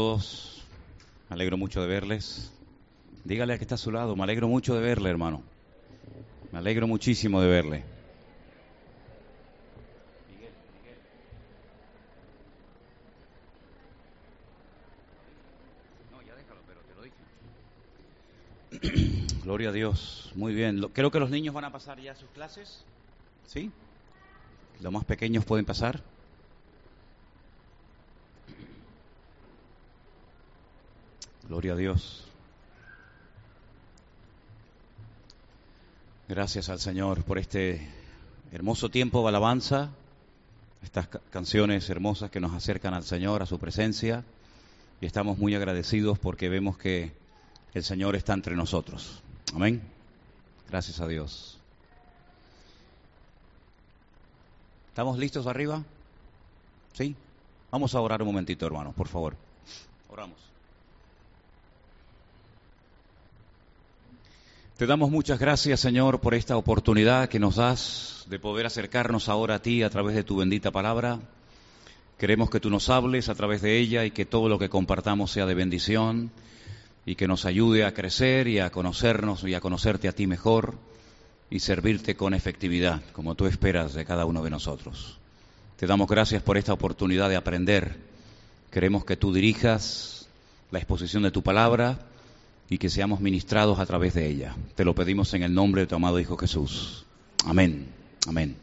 todos. Me alegro mucho de verles. Dígale a que está a su lado, me alegro mucho de verle, hermano. Me alegro muchísimo de verle. Gloria a Dios. Muy bien. Creo que los niños van a pasar ya sus clases. ¿Sí? Los más pequeños pueden pasar. Gloria a Dios. Gracias al Señor por este hermoso tiempo de alabanza, estas canciones hermosas que nos acercan al Señor, a su presencia, y estamos muy agradecidos porque vemos que el Señor está entre nosotros. Amén. Gracias a Dios. ¿Estamos listos arriba? ¿Sí? Vamos a orar un momentito, hermanos, por favor. Oramos. Te damos muchas gracias, Señor, por esta oportunidad que nos das de poder acercarnos ahora a ti a través de tu bendita palabra. Queremos que tú nos hables a través de ella y que todo lo que compartamos sea de bendición y que nos ayude a crecer y a conocernos y a conocerte a ti mejor y servirte con efectividad, como tú esperas de cada uno de nosotros. Te damos gracias por esta oportunidad de aprender. Queremos que tú dirijas la exposición de tu palabra y que seamos ministrados a través de ella. Te lo pedimos en el nombre de tu amado Hijo Jesús. Amén. Amén.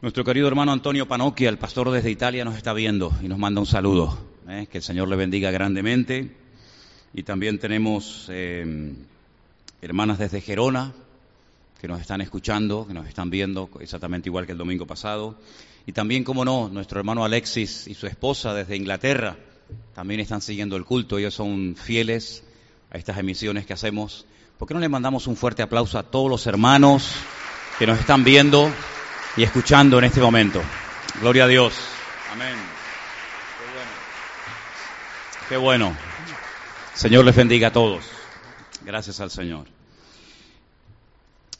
Nuestro querido hermano Antonio Panocchia, el pastor desde Italia, nos está viendo y nos manda un saludo. ¿eh? Que el Señor le bendiga grandemente. Y también tenemos eh, hermanas desde Gerona que nos están escuchando, que nos están viendo exactamente igual que el domingo pasado. Y también, como no, nuestro hermano Alexis y su esposa desde Inglaterra también están siguiendo el culto. Ellos son fieles a estas emisiones que hacemos, ¿por qué no le mandamos un fuerte aplauso a todos los hermanos que nos están viendo y escuchando en este momento? Gloria a Dios. Amén. Qué bueno. Qué bueno. Señor les bendiga a todos. Gracias al Señor.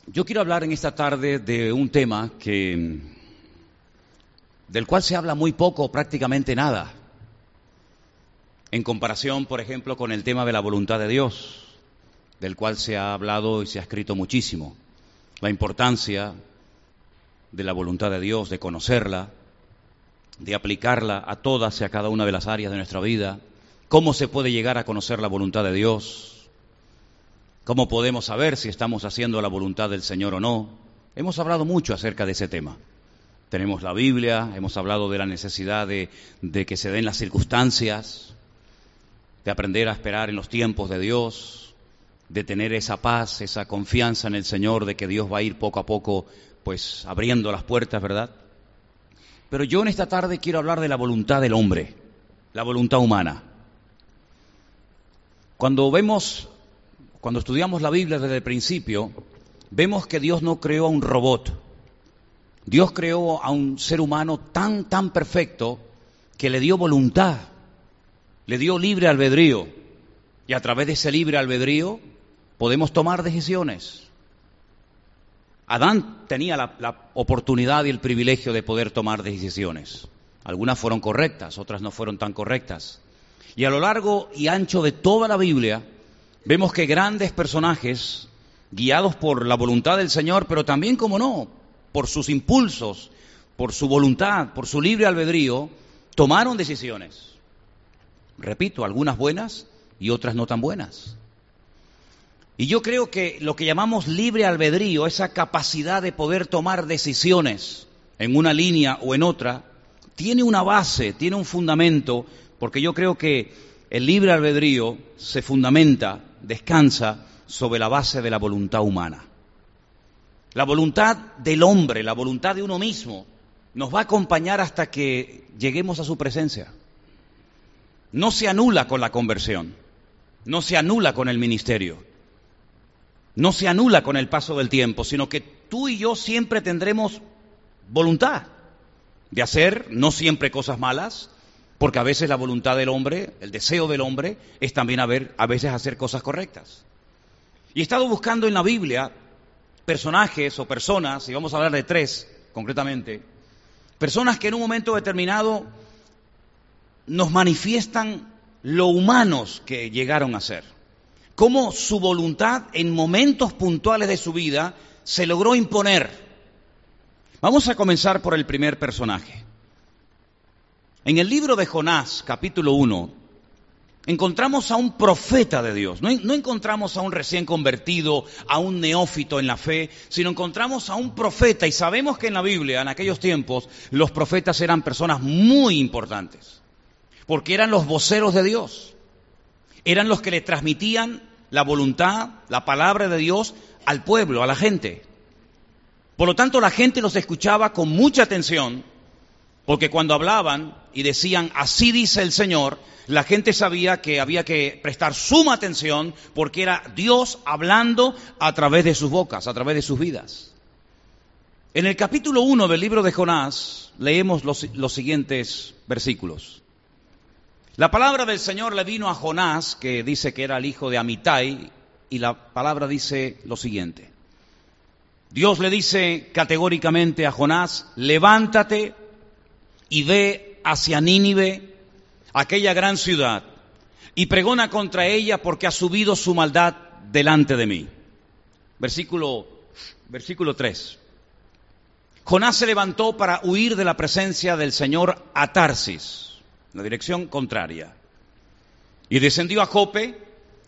Yo quiero hablar en esta tarde de un tema que del cual se habla muy poco, prácticamente nada en comparación, por ejemplo, con el tema de la voluntad de Dios, del cual se ha hablado y se ha escrito muchísimo. La importancia de la voluntad de Dios, de conocerla, de aplicarla a todas y a cada una de las áreas de nuestra vida, cómo se puede llegar a conocer la voluntad de Dios, cómo podemos saber si estamos haciendo la voluntad del Señor o no. Hemos hablado mucho acerca de ese tema. Tenemos la Biblia, hemos hablado de la necesidad de, de que se den las circunstancias, de aprender a esperar en los tiempos de Dios, de tener esa paz, esa confianza en el Señor, de que Dios va a ir poco a poco, pues abriendo las puertas, ¿verdad? Pero yo en esta tarde quiero hablar de la voluntad del hombre, la voluntad humana. Cuando vemos, cuando estudiamos la Biblia desde el principio, vemos que Dios no creó a un robot. Dios creó a un ser humano tan, tan perfecto que le dio voluntad le dio libre albedrío y a través de ese libre albedrío podemos tomar decisiones. Adán tenía la, oportunidad y el privilegio de poder tomar decisiones. Algunas fueron correctas, otras no fueron tan correctas. Y a lo largo y ancho de toda la Biblia vemos que grandes personajes, guiados por la voluntad del Señor, pero también, como no, por sus impulsos, por su voluntad, por su libre albedrío, tomaron decisiones. Repito, algunas buenas y otras no tan buenas. Y yo creo que lo que llamamos libre albedrío, esa capacidad de poder tomar decisiones en una línea o en otra, tiene una base, tiene un fundamento, porque yo creo que el libre albedrío se fundamenta, descansa sobre la base de la voluntad humana. La voluntad del hombre, la voluntad de uno mismo, nos va a acompañar hasta que lleguemos a su presencia no se anula con la conversión, no se anula con el ministerio, no se anula con el paso del tiempo, sino que tú y yo siempre tendremos voluntad de hacer, no siempre cosas malas, porque a veces la voluntad del hombre, el deseo del hombre, es también a, a veces hacer cosas correctas. Y he estado buscando en la Biblia personajes o personas, y vamos a hablar de tres concretamente, personas que en un momento determinado nos manifiestan lo humanos que llegaron a ser. Cómo su voluntad en momentos puntuales de su vida se logró imponer. Vamos a comenzar por el primer personaje. En el libro de Jonás, capítulo 1, encontramos a un profeta de Dios. No, no, encontramos a un recién convertido, a un neófito en la fe, sino encontramos a un profeta. Y sabemos que en la Biblia, en aquellos tiempos, los profetas eran personas muy importantes, porque eran los voceros de Dios. Eran los que le transmitían la voluntad, la palabra de Dios al pueblo, a la gente. Por lo tanto, la gente los escuchaba con mucha atención porque cuando hablaban y decían, así dice el Señor, la gente sabía que había que prestar suma atención porque era Dios hablando a través de sus bocas, a través de sus vidas. En el capítulo 1 del libro de Jonás leemos los, los siguientes versículos. La palabra del Señor le vino a Jonás, que dice que era el hijo de Amitai, y la palabra dice lo siguiente. Dios le dice categóricamente a Jonás, levántate, y ve hacia Nínive, aquella gran ciudad, y pregona contra ella porque ha subido su maldad delante de mí. Versículo, versículo 3. Jonás se levantó para huir de la presencia del Señor a Tarsis, la dirección contraria, y descendió a Jope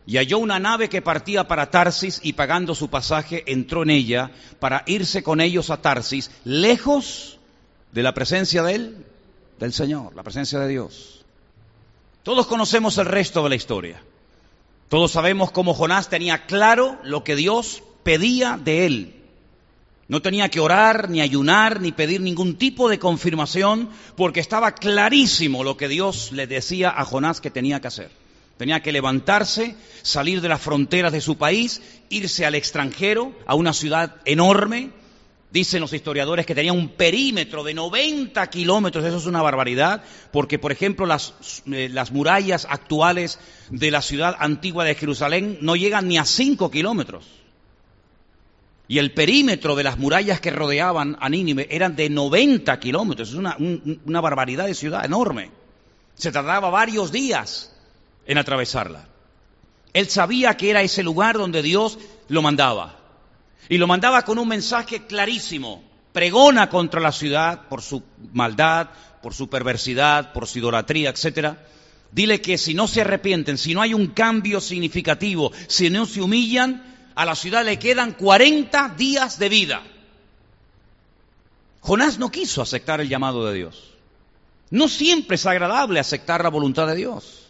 y halló una nave que partía para Tarsis y pagando su pasaje entró en ella para irse con ellos a Tarsis, lejos de la presencia de él, del Señor, la presencia de Dios. Todos conocemos el resto de la historia. Todos sabemos cómo Jonás tenía claro lo que Dios pedía de él. No tenía que orar, ni ayunar, ni pedir ningún tipo de confirmación, porque estaba clarísimo lo que Dios le decía a Jonás que tenía que hacer. Tenía que levantarse, salir de las fronteras de su país, irse al extranjero, a una ciudad enorme, Dicen los historiadores que tenía un perímetro de 90 kilómetros, eso es una barbaridad, porque por ejemplo las, eh, las, murallas actuales de la ciudad antigua de Jerusalén no llegan ni a 5 kilómetros. Y el perímetro de las murallas que rodeaban a Nínive eran de 90 kilómetros, es una, una barbaridad de ciudad enorme. Se tardaba varios días en atravesarla. Él sabía que era ese lugar donde Dios lo mandaba. Y lo mandaba con un mensaje clarísimo. Pregona contra la ciudad por su maldad, por su perversidad, por su idolatría, etc. Dile que si no se arrepienten, si no hay un cambio significativo, si no se humillan, a la ciudad le quedan 40 días de vida. Jonás no quiso aceptar el llamado de Dios. No siempre es agradable aceptar la voluntad de Dios.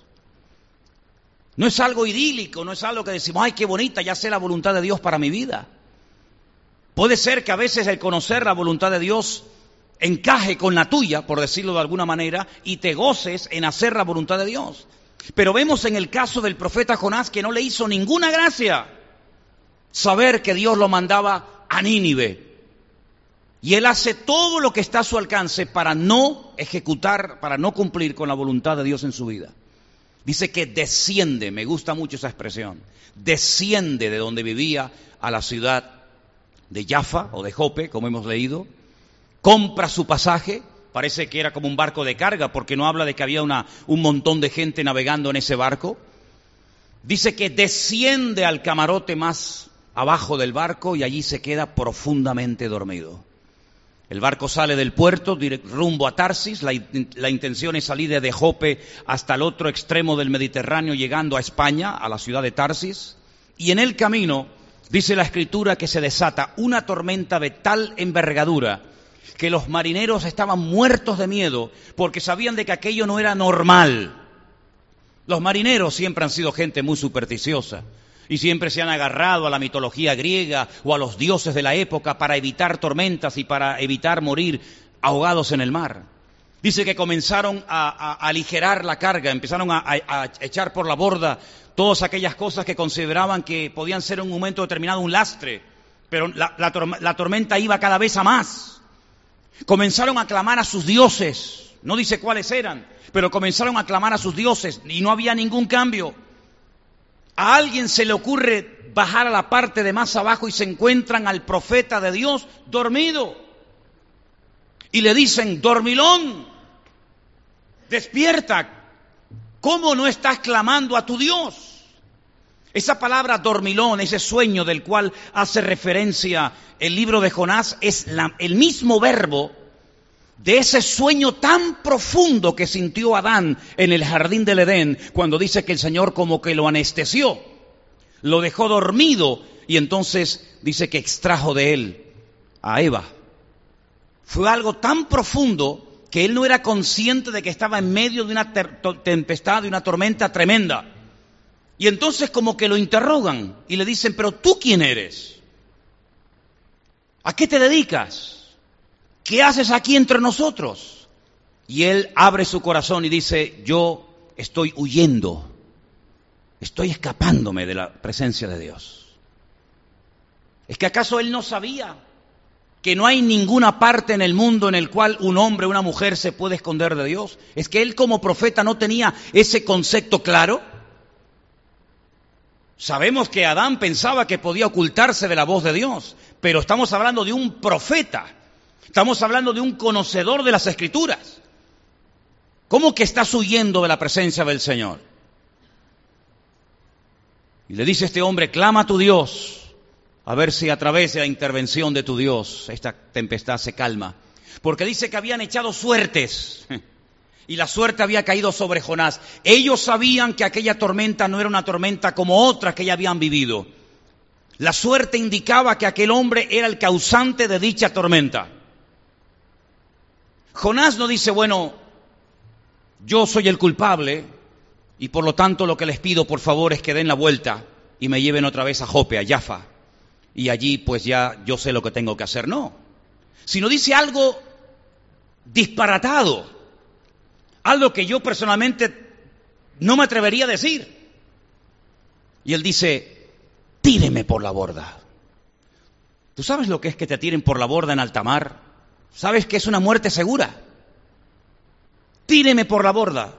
No es algo idílico, no es algo que decimos, ay, qué bonita, ya sé la voluntad de Dios para mi vida. Puede ser que a veces el conocer la voluntad de Dios encaje con la tuya, por decirlo de alguna manera, y te goces en hacer la voluntad de Dios. Pero vemos en el caso del profeta Jonás que no le hizo ninguna gracia saber que Dios lo mandaba a Nínive. Y él hace todo lo que está a su alcance para no ejecutar, para no cumplir con la voluntad de Dios en su vida. Dice que desciende, me gusta mucho esa expresión, desciende de donde vivía a la ciudad de Jaffa o de Jope, como hemos leído, compra su pasaje, parece que era como un barco de carga, porque no habla de que había una, un montón de gente navegando en ese barco. Dice que desciende al camarote más abajo del barco y allí se queda profundamente dormido. El barco sale del puerto rumbo a Tarsis, la, intención es salir de Jope hasta el otro extremo del Mediterráneo, llegando a España, a la ciudad de Tarsis, y en el camino Dice la escritura que se desata una tormenta de tal envergadura que los marineros estaban muertos de miedo porque sabían de que aquello no era normal. Los marineros siempre han sido gente muy supersticiosa y siempre se han agarrado a la mitología griega o a los dioses de la época para evitar tormentas y para evitar morir ahogados en el mar. Dice que comenzaron a, aligerar la carga, empezaron a, echar por la borda todas aquellas cosas que consideraban que podían ser en un momento determinado un lastre, pero la, tormenta iba cada vez a más. Comenzaron a clamar a sus dioses, no dice cuáles eran, pero comenzaron a clamar a sus dioses y no había ningún cambio. A alguien se le ocurre bajar a la parte de más abajo y se encuentran al profeta de Dios dormido. Y le dicen, dormilón, despierta, ¿Cómo no estás clamando a tu Dios? Esa palabra dormilón, ese sueño del cual hace referencia el libro de Jonás, es el mismo verbo de ese sueño tan profundo que sintió Adán en el jardín del Edén, cuando dice que el Señor como que lo anestesió, lo dejó dormido y entonces dice que extrajo de él a Eva. Fue algo tan profundo que él no era consciente de que estaba en medio de una tempestad, de una tormenta tremenda. Y entonces como que lo interrogan y le dicen, pero tú quién eres? ¿A qué te dedicas? ¿Qué haces aquí entre nosotros? Y él abre su corazón y dice, yo estoy huyendo, estoy escapándome de la presencia de Dios. ¿Es que acaso él no sabía que no hay ninguna parte en el mundo en el cual un hombre o una mujer se puede esconder de Dios? ¿Es que él como profeta no tenía ese concepto claro? Sabemos que Adán pensaba que podía ocultarse de la voz de Dios, pero estamos hablando de un profeta, estamos hablando de un conocedor de las escrituras. ¿Cómo que estás huyendo de la presencia del Señor? Y le dice este hombre, clama a tu Dios, a ver si a través de la intervención de tu Dios esta tempestad se calma. Porque dice que habían echado suertes y la suerte había caído sobre Jonás. Ellos sabían que aquella tormenta no era una tormenta como otra que ya habían vivido. La suerte indicaba que aquel hombre era el causante de dicha tormenta. Jonás no dice, bueno, yo soy el culpable y por lo tanto lo que les pido por favor es que den la vuelta y me lleven otra vez a Jope, a Jaffa. Y allí pues ya yo sé lo que tengo que hacer. No. Sino dice algo disparatado algo que yo personalmente no me atrevería a decir. Y él dice, tíreme por la borda. ¿Tú sabes lo que es que te tiren por la borda en alta mar? ¿Sabes que es una muerte segura? Tíreme por la borda.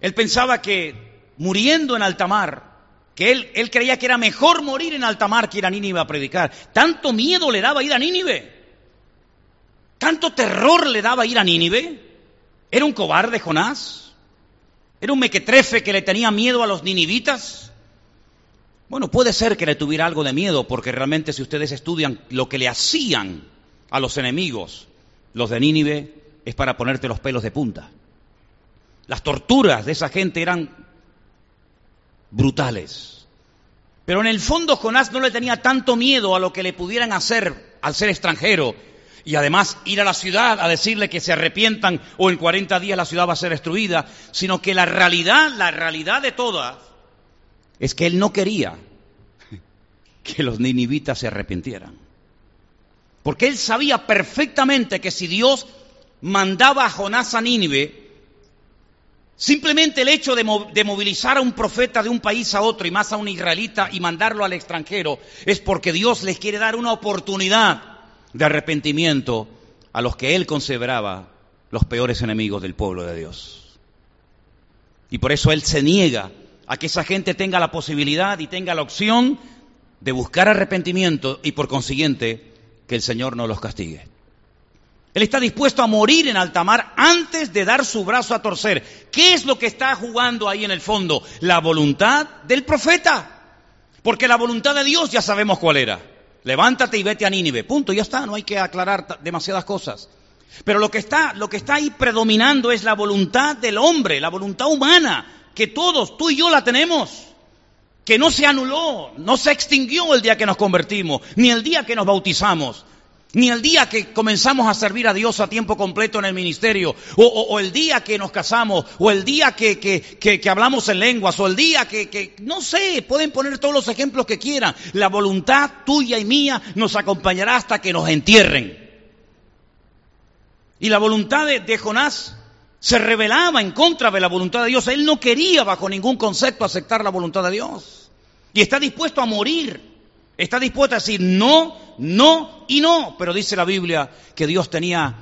Él pensaba que muriendo en alta mar, que él, él creía que era mejor morir en alta mar que ir a Nínive a predicar. Tanto miedo le daba ir a Nínive. Tanto terror le daba ir a Nínive ¿Era un cobarde Jonás? ¿Era un mequetrefe que le tenía miedo a los ninivitas? Bueno, puede ser que le tuviera algo de miedo, porque realmente si ustedes estudian lo que le hacían a los enemigos, los de Nínive, es para ponerte los pelos de punta. Las torturas de esa gente eran brutales. Pero en el fondo Jonás no le tenía tanto miedo a lo que le pudieran hacer al ser extranjero y además ir a la ciudad a decirle que se arrepientan o en 40 días la ciudad va a ser destruida, sino que la realidad, la realidad de todas, es que él no quería que los ninivitas se arrepintieran. Porque él sabía perfectamente que si Dios mandaba a Jonás a Nínive, simplemente el hecho de, de, movilizar a un profeta de un país a otro y más a un israelita y mandarlo al extranjero es porque Dios les quiere dar una oportunidad de arrepentimiento a los que él consideraba los peores enemigos del pueblo de Dios. Y por eso él se niega a que esa gente tenga la posibilidad y tenga la opción de buscar arrepentimiento y por consiguiente que el Señor no los castigue. Él está dispuesto a morir en alta mar antes de dar su brazo a torcer. ¿Qué es lo que está jugando ahí en el fondo? La voluntad del profeta. Porque la voluntad de Dios ya sabemos cuál era. Levántate y vete a Nínive. Punto, ya está, no hay que aclarar demasiadas cosas. Pero lo que está, lo que está ahí predominando es la voluntad del hombre, la voluntad humana, que todos, tú y yo la tenemos, que no se anuló, no se extinguió el día que nos convertimos, ni el día que nos bautizamos ni el día que comenzamos a servir a Dios a tiempo completo en el ministerio, o, el día que nos casamos, o el día que, que, hablamos en lenguas, o el día que, no sé, pueden poner todos los ejemplos que quieran. La voluntad tuya y mía nos acompañará hasta que nos entierren. Y la voluntad de Jonás se rebelaba en contra de la voluntad de Dios. Él no quería bajo ningún concepto aceptar la voluntad de Dios. Y está dispuesto a morir Está dispuesta a decir no, no y no. Pero dice la Biblia que Dios tenía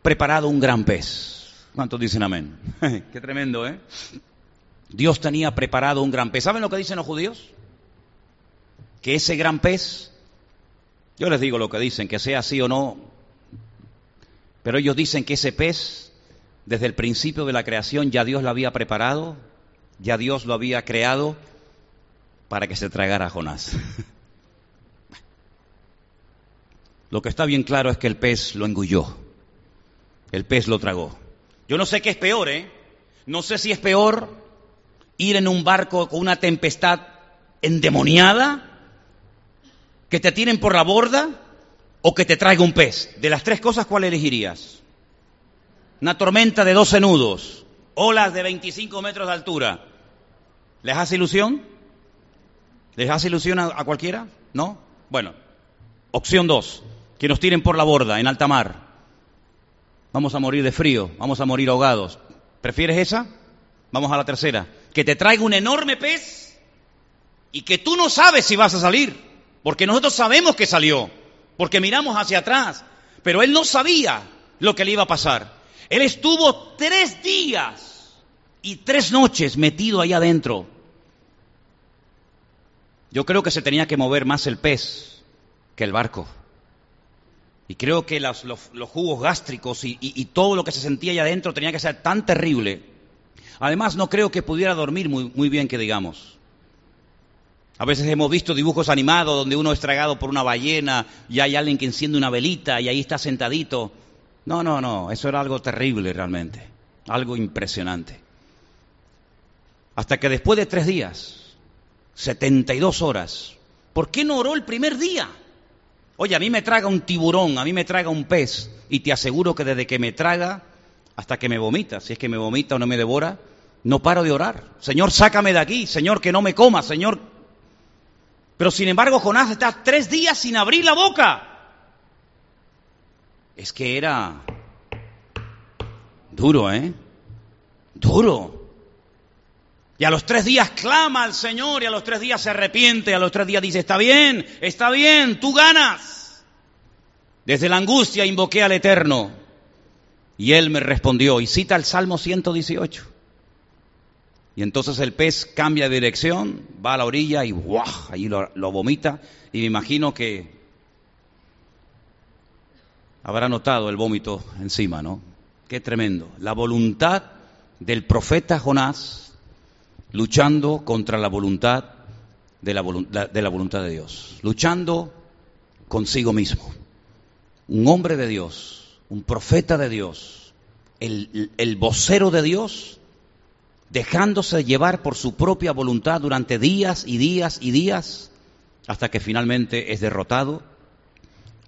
preparado un gran pez. ¿Cuántos dicen amén? Qué tremendo, ¿eh? Dios tenía preparado un gran pez. ¿Saben lo que dicen los judíos? Que ese gran pez, yo les digo lo que dicen, que sea así o no, pero ellos dicen que ese pez desde el principio de la creación ya Dios lo había preparado, ya Dios lo había creado para que se tragara a Jonás. Lo que está bien claro es que el pez lo engulló, el pez lo tragó. Yo no sé qué es peor, ¿eh? No sé si es peor ir en un barco con una tempestad endemoniada, que te tienen por la borda o que te traiga un pez. De las tres cosas, ¿cuál elegirías? Una tormenta de 12 nudos, olas de 25 metros de altura. ¿Les hace ilusión? ¿Les hace ilusión a, a cualquiera? ¿No? Bueno, opción dos, que nos tiren por la borda en alta mar. Vamos a morir de frío, vamos a morir ahogados. ¿Prefieres esa? Vamos a la tercera. Que te traiga un enorme pez y que tú no sabes si vas a salir, porque nosotros sabemos que salió, porque miramos hacia atrás, pero él no sabía lo que le iba a pasar. Él estuvo tres días y tres noches metido ahí adentro. Yo creo que se tenía que mover más el pez que el barco. Y creo que los, jugos gástricos y, todo lo que se sentía ahí adentro tenía que ser tan terrible Además, no creo que pudiera dormir muy, muy bien, que digamos. A veces hemos visto dibujos animados donde uno es tragado por una ballena y hay alguien que enciende una velita y ahí está sentadito. No, no, no, eso era algo terrible realmente, algo impresionante. Hasta que después de tres días, 72 horas, ¿por qué no oró el primer día? Oye, a mí me traga un tiburón, a mí me traga un pez, y te aseguro que desde que me traga hasta que me vomita, si es que me vomita o no me devora, no paro de orar. Señor, sácame de aquí. Señor, que no me coma. Señor. Pero sin embargo, Jonás está tres días sin abrir la boca. Es que era duro, ¿eh? Duro. Y a los tres días clama al Señor y a los tres días se arrepiente, a los tres días dice, está bien, está bien, tú ganas. Desde la angustia invoqué al Eterno y él me respondió y cita el Salmo 118. Y entonces el pez cambia de dirección, va a la orilla y ¡guau! Allí lo, lo vomita. Y me imagino que habrá notado el vómito encima, ¿no? Qué tremendo. La voluntad del profeta Jonás luchando contra la voluntad de la, de la, voluntad de Dios, luchando consigo mismo. Un hombre de Dios, un profeta de Dios, el, el vocero de Dios, dejándose llevar por su propia voluntad durante días y días y días, hasta que finalmente es derrotado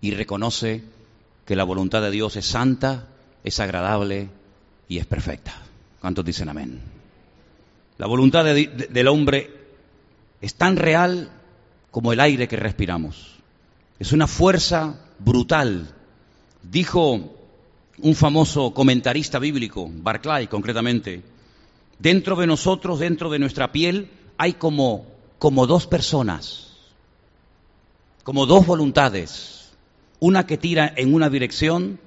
y reconoce que la voluntad de Dios es santa, es agradable y es perfecta. ¿Cuántos dicen amén? La voluntad del hombre es tan real como el aire que respiramos. Es una fuerza brutal. Dijo un famoso comentarista bíblico, Barclay concretamente, Dentro de nosotros, dentro de nuestra piel, hay como, como dos personas, como dos voluntades. Una que tira en una dirección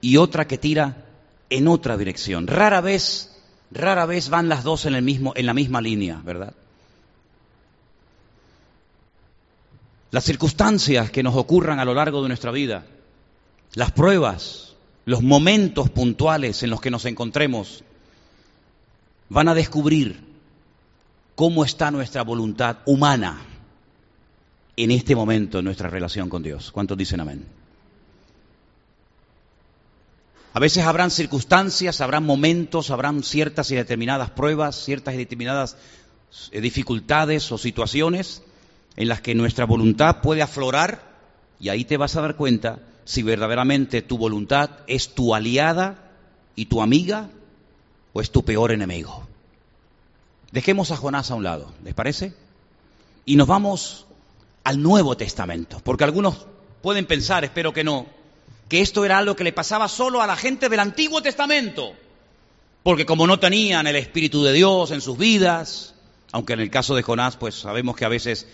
y otra que tira en otra dirección. Rara vez, rara vez van las dos en, el mismo, en la misma línea, ¿verdad? Las circunstancias que nos ocurran a lo largo de nuestra vida, las pruebas, los momentos puntuales en los que nos encontremos, van a descubrir cómo está nuestra voluntad humana en este momento en nuestra relación con Dios. ¿Cuántos dicen amén? A veces habrán circunstancias, habrán momentos, habrán ciertas y determinadas pruebas, ciertas y determinadas eh, dificultades o situaciones en las que nuestra voluntad puede aflorar y ahí te vas a dar cuenta si verdaderamente tu voluntad es tu aliada y tu amiga o es tu peor enemigo. Dejemos a Jonás a un lado, ¿les parece? Y nos vamos al Nuevo Testamento, porque algunos pueden pensar, espero que no, que esto era algo que le pasaba solo a la gente del Antiguo Testamento, porque como no tenían el Espíritu de Dios en sus vidas, aunque en el caso de Jonás, pues sabemos que a veces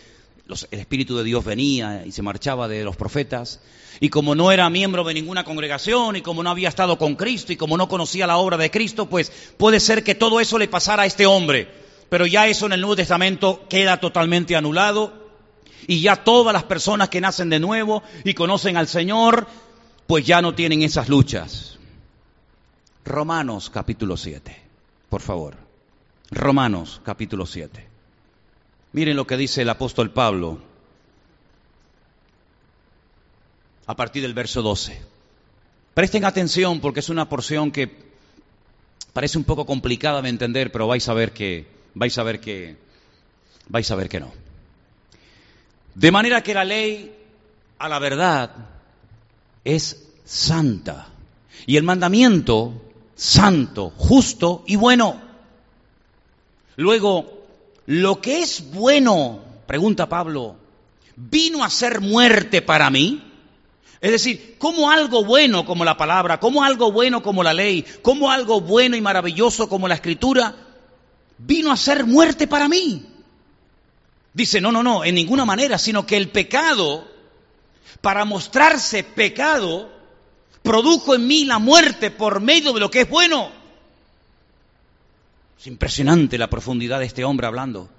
el Espíritu de Dios venía y se marchaba de los profetas, y como no era miembro de ninguna congregación, y como no había estado con Cristo, y como no conocía la obra de Cristo, pues puede ser que todo eso le pasara a este hombre. Pero ya eso en el Nuevo Testamento queda totalmente anulado, y ya todas las personas que nacen de nuevo y conocen al Señor, pues ya no tienen esas luchas. Romanos capítulo 7, por favor. Romanos capítulo 7. Miren lo que dice el apóstol Pablo a partir del verso 12. Presten atención porque es una porción que parece un poco complicada de entender, pero vais a ver que vais a ver que vais a ver que no. De manera que la ley a la verdad es santa y el mandamiento santo, justo y bueno. Luego, lo que es bueno, pregunta Pablo, vino a ser muerte para mí. Es decir, ¿cómo algo bueno como la palabra, cómo algo bueno como la ley, cómo algo bueno y maravilloso como la escritura, vino a ser muerte para mí? Dice, no, no, no, en ninguna manera, sino que el pecado, para mostrarse pecado, produjo en mí la muerte por medio de lo que es bueno. Es impresionante la profundidad de este hombre hablando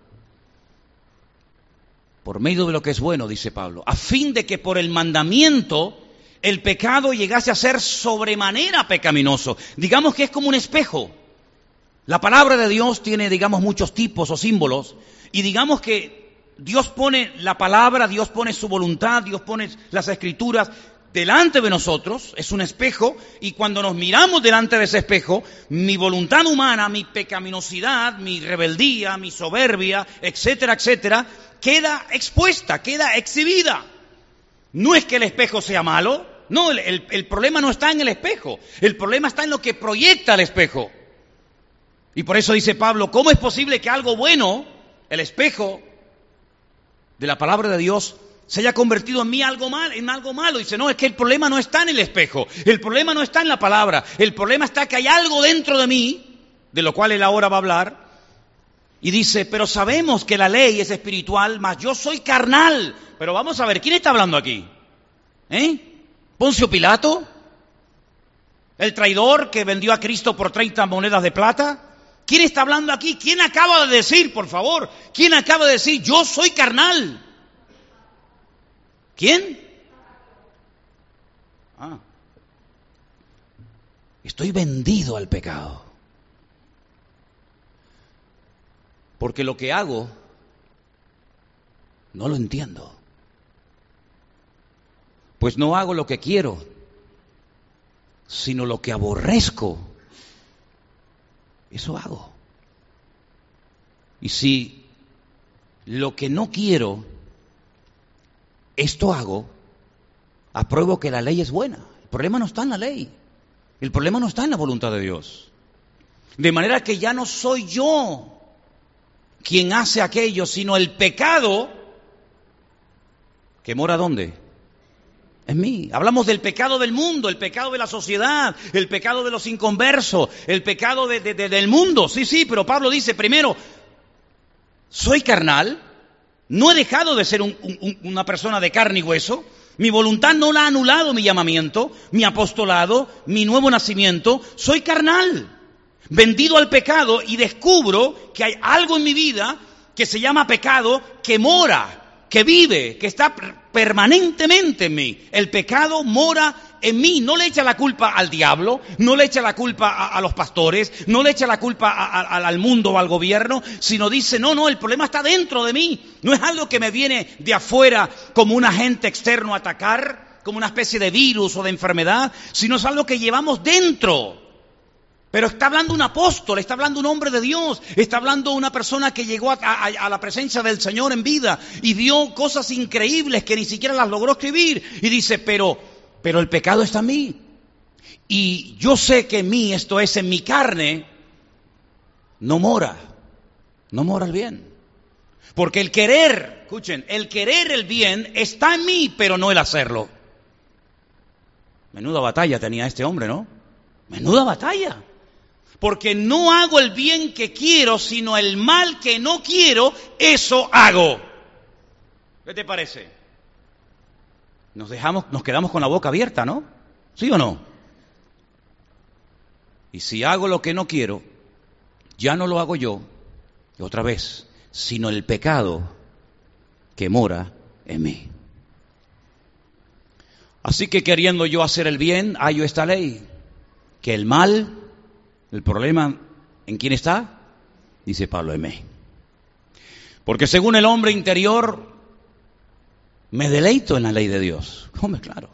por medio de lo que es bueno, dice Pablo, a fin de que por el mandamiento el pecado llegase a ser sobremanera pecaminoso. Digamos que es como un espejo. La palabra de Dios tiene, digamos, muchos tipos o símbolos, y digamos que Dios pone la palabra, Dios pone su voluntad, Dios pone las escrituras delante de nosotros, es un espejo, y cuando nos miramos delante de ese espejo, mi voluntad humana, mi pecaminosidad, mi rebeldía, mi soberbia, etcétera, etcétera, queda expuesta, queda exhibida. No es que el espejo sea malo, no, el, problema no está en el espejo, el problema está en lo que proyecta el espejo. Y por eso dice Pablo, ¿cómo es posible que algo bueno, el espejo de la palabra de Dios, se haya convertido en mí algo mal, en algo malo? Dice, no, es que el problema no está en el espejo, el problema no está en la palabra, el problema está que hay algo dentro de mí, de lo cual él ahora va a hablar, y dice, pero sabemos que la ley es espiritual, mas yo soy carnal. Pero vamos a ver, ¿quién está hablando aquí? ¿Eh? ¿Poncio Pilato? ¿El traidor que vendió a Cristo por 30 monedas de plata? ¿Quién está hablando aquí? ¿Quién acaba de decir, por favor? ¿Quién acaba de decir, yo soy carnal? ¿Quién? Ah. Estoy vendido al pecado. Porque lo que hago no lo entiendo. Pues no hago lo que quiero, sino lo que aborrezco. Eso hago. Y si lo que no quiero, esto hago, apruebo que la ley es buena. El problema no está en la ley. El problema no está en la voluntad de Dios. De manera que ya no soy yo quien hace aquello, sino el pecado que mora dónde? En mí. Hablamos del pecado del mundo, el pecado de la sociedad, el pecado de los inconversos, el pecado del mundo. Sí, sí, pero Pablo dice primero, soy carnal, no he dejado de ser una persona de carne y hueso, mi voluntad no la ha anulado mi llamamiento, mi apostolado, mi nuevo nacimiento, soy carnal vendido al pecado y descubro que hay algo en mi vida que se llama pecado que mora, que vive, que está permanentemente en mí. El pecado mora en mí, no le echa la culpa al diablo, no le echa la culpa a, los pastores, no le echa la culpa al mundo o al gobierno, sino dice, no, no, el problema está dentro de mí, no es algo que me viene de afuera como un agente externo a atacar, como una especie de virus o de enfermedad, sino es algo que llevamos dentro. Pero está hablando un apóstol, está hablando un hombre de Dios, está hablando una persona que llegó a, la presencia del Señor en vida y vio cosas increíbles que ni siquiera las logró escribir. Y dice, pero, pero el pecado está en mí. Y yo sé que en mí, esto es en mi carne, no mora, no mora el bien. Porque el querer, escuchen, el querer el bien está en mí, pero no el hacerlo. Menuda batalla tenía este hombre, ¿no? Menuda batalla porque no hago el bien que quiero, sino el mal que no quiero, eso hago. ¿Qué te parece? Nos dejamos, nos quedamos con la boca abierta, ¿no? ¿Sí o no? Y si hago lo que no quiero, ya no lo hago yo, otra vez, sino el pecado que mora en mí. Así que queriendo yo hacer el bien, hallo esta ley, que el mal El problema, ¿en quién está? Dice Pablo en mí. Porque según el hombre interior, me deleito en la ley de Dios. Hombre, claro.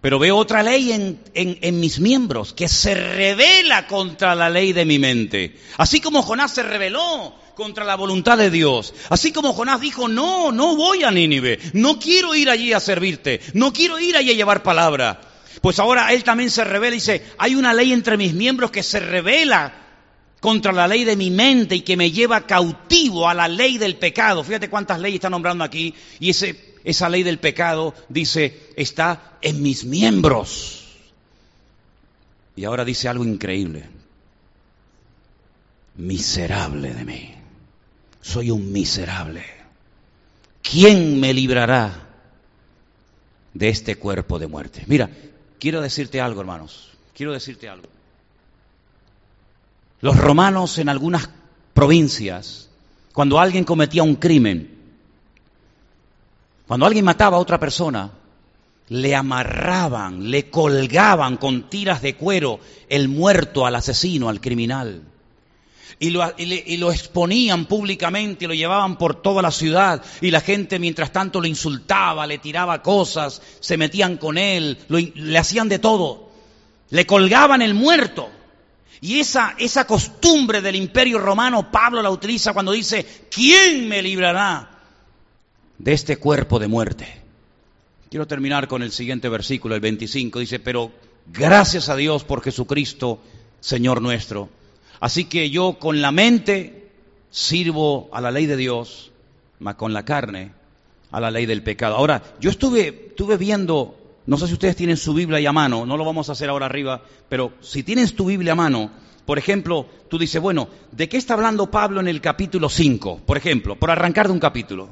Pero veo otra ley en, en, mis miembros que se revela contra la ley de mi mente. Así como Jonás se rebeló contra la voluntad de Dios. Así como Jonás dijo, no, no voy a Nínive. No quiero ir allí a servirte. No quiero ir allí a llevar palabra. Pues ahora él también se revela y dice, hay una ley entre mis miembros que se revela contra la ley de mi mente y que me lleva cautivo a la ley del pecado. Fíjate cuántas leyes está nombrando aquí. Y ese, esa ley del pecado, dice, está en mis miembros. Y ahora dice algo increíble. Miserable de mí. Soy un miserable. ¿Quién me librará de este cuerpo de muerte? Mira, quiero decirte algo, hermanos. Quiero decirte algo. Los romanos en algunas provincias, cuando alguien cometía un crimen, cuando alguien mataba a otra persona, le amarraban, le colgaban con tiras de cuero el muerto al asesino, al criminal. Y lo, exponían públicamente y lo llevaban por toda la ciudad y la gente mientras tanto lo insultaba, le tiraba cosas, se metían con él, le hacían de todo. Le colgaban el muerto. Y esa, esa costumbre del imperio romano, Pablo la utiliza cuando dice, ¿quién me librará de este cuerpo de muerte? Quiero terminar con el siguiente versículo, el 25. Dice, pero gracias a Dios por Jesucristo, Señor nuestro. Así que yo con la mente sirvo a la ley de Dios, mas con la carne a la ley del pecado. Ahora, yo estuve, estuve viendo no sé si ustedes tienen su Biblia ahí a mano, no lo vamos a hacer ahora arriba, pero si tienes tu Biblia a mano, por ejemplo, tú dices, bueno, ¿de qué está hablando Pablo en el capítulo 5? Por ejemplo, por arrancar de un capítulo.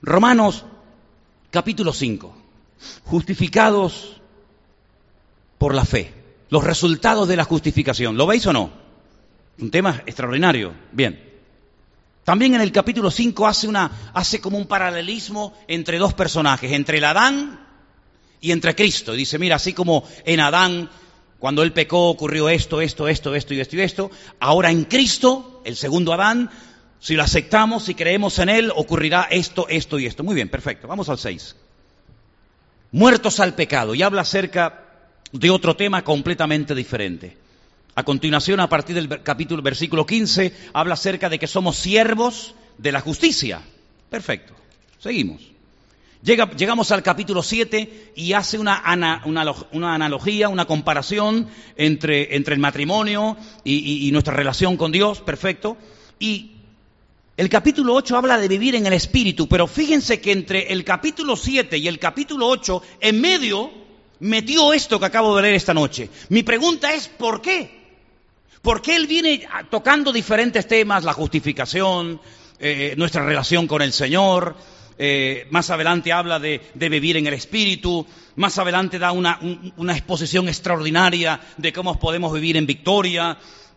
Romanos, capítulo 5. Justificados por la fe. Los resultados de la justificación. ¿Lo veis o no? Un tema extraordinario. Bien. También en el capítulo 5 hace, una, hace como un paralelismo entre dos personajes, entre el Adán y entre Cristo. dice, mira, así como en Adán, cuando él pecó, ocurrió esto, esto, esto, esto y esto y esto, ahora en Cristo, el segundo Adán, si lo aceptamos, si creemos en él, ocurrirá esto, esto y esto. Muy bien, perfecto. Vamos al 6. Muertos al pecado. Y habla acerca de otro tema completamente diferente. A continuación, a partir del capítulo, versículo 15, habla acerca de que somos siervos de la justicia. Perfecto. Seguimos llegamos al capítulo 7 y hace una, analogía, una comparación entre, el matrimonio y, nuestra relación con Dios, perfecto. Y el capítulo 8 habla de vivir en el Espíritu, pero fíjense que entre el capítulo 7 y el capítulo 8, en medio, metió esto que acabo de leer esta noche. Mi pregunta es, ¿por qué? ¿Por qué él viene tocando diferentes temas, la justificación, eh, nuestra relación con el Señor, eh, más adelante habla de, vivir en el Espíritu, más adelante da una exposición extraordinaria de cómo podemos vivir en victoria,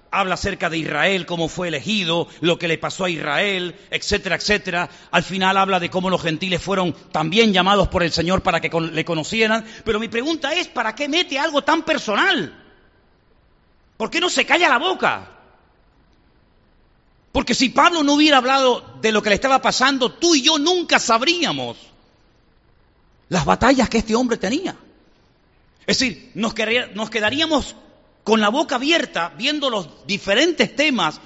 habla acerca de Israel, cómo fue elegido, lo que le pasó a Israel, etcétera, etcétera. Al final habla de cómo los gentiles fueron también llamados por el Señor para que le conocieran. Pero mi pregunta es, ¿para qué mete algo tan personal? ¿Por qué no se calla la boca? Porque si Pablo no hubiera hablado de lo que le estaba pasando, tú y yo nunca sabríamos las batallas que este hombre tenía. Es decir, nos, quedaríamos con la boca abierta viendo los diferentes temas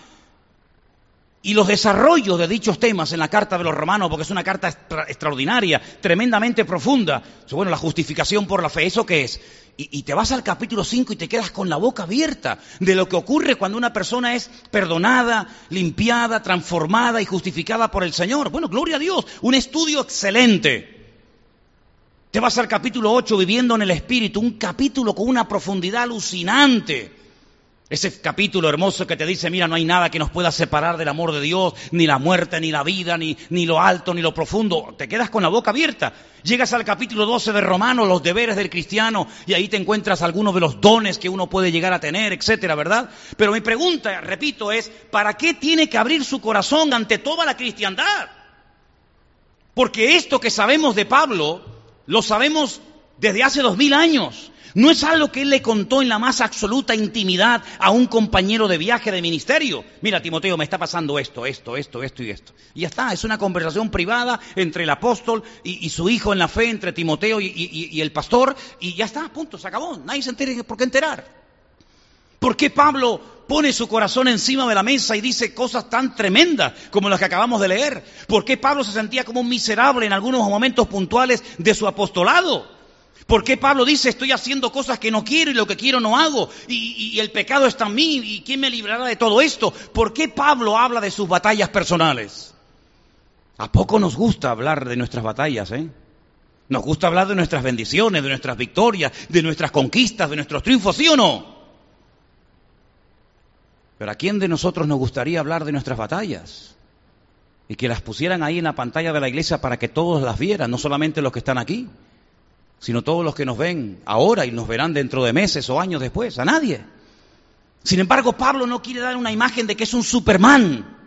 y los desarrollos de dichos temas en la carta de los romanos, porque es una carta extraordinaria, tremendamente profunda. Bueno, la justificación por la fe, ¿eso qué es? Y, te vas al capítulo 5 y te quedas con la boca abierta de lo que ocurre cuando una persona es perdonada, limpiada, transformada y justificada por el Señor. Bueno, gloria a Dios, un estudio excelente. Te vas al capítulo 8 viviendo en el Espíritu, un capítulo con una profundidad alucinante. Ese capítulo hermoso que te dice, mira, no hay nada que nos pueda separar del amor de Dios, ni la muerte, ni la vida, ni, ni lo alto, ni lo profundo. Te quedas con la boca abierta. Llegas al capítulo 12 de Romanos, los deberes del cristiano, y ahí te encuentras algunos de los dones que uno puede llegar a tener, etcétera, ¿verdad? Pero mi pregunta, repito, es, ¿para qué tiene que abrir su corazón ante toda la cristiandad? Porque esto que sabemos de Pablo, lo sabemos desde hace dos mil años. No es algo que él le contó en la más absoluta intimidad a un compañero de viaje de ministerio. Mira, Timoteo, me está pasando esto, esto, esto, esto y esto. Y ya está, es una conversación privada entre el apóstol y, su hijo en la fe, entre Timoteo y, y, el pastor, y ya está, punto, se acabó. Nadie se entere por qué enterar. ¿Por qué Pablo pone su corazón encima de la mesa y dice cosas tan tremendas como las que acabamos de leer? ¿Por qué Pablo se sentía como un miserable en algunos momentos puntuales de su apostolado? ¿Por qué Pablo dice estoy haciendo cosas que no quiero y lo que quiero no hago? Y, el pecado está en mí y ¿quién me librará de todo esto? ¿Por qué Pablo habla de sus batallas personales? ¿A poco nos gusta hablar de nuestras batallas, eh? Nos gusta hablar de nuestras bendiciones, de nuestras victorias, de nuestras conquistas, de nuestros triunfos, ¿sí o no? Pero ¿a quién de nosotros nos gustaría hablar de nuestras batallas? Y que las pusieran ahí en la pantalla de la iglesia para que todos las vieran, no solamente los que están aquí sino todos los que nos ven ahora y nos verán dentro de meses o años después, a nadie. Sin embargo, Pablo no quiere dar una imagen de que es un Superman.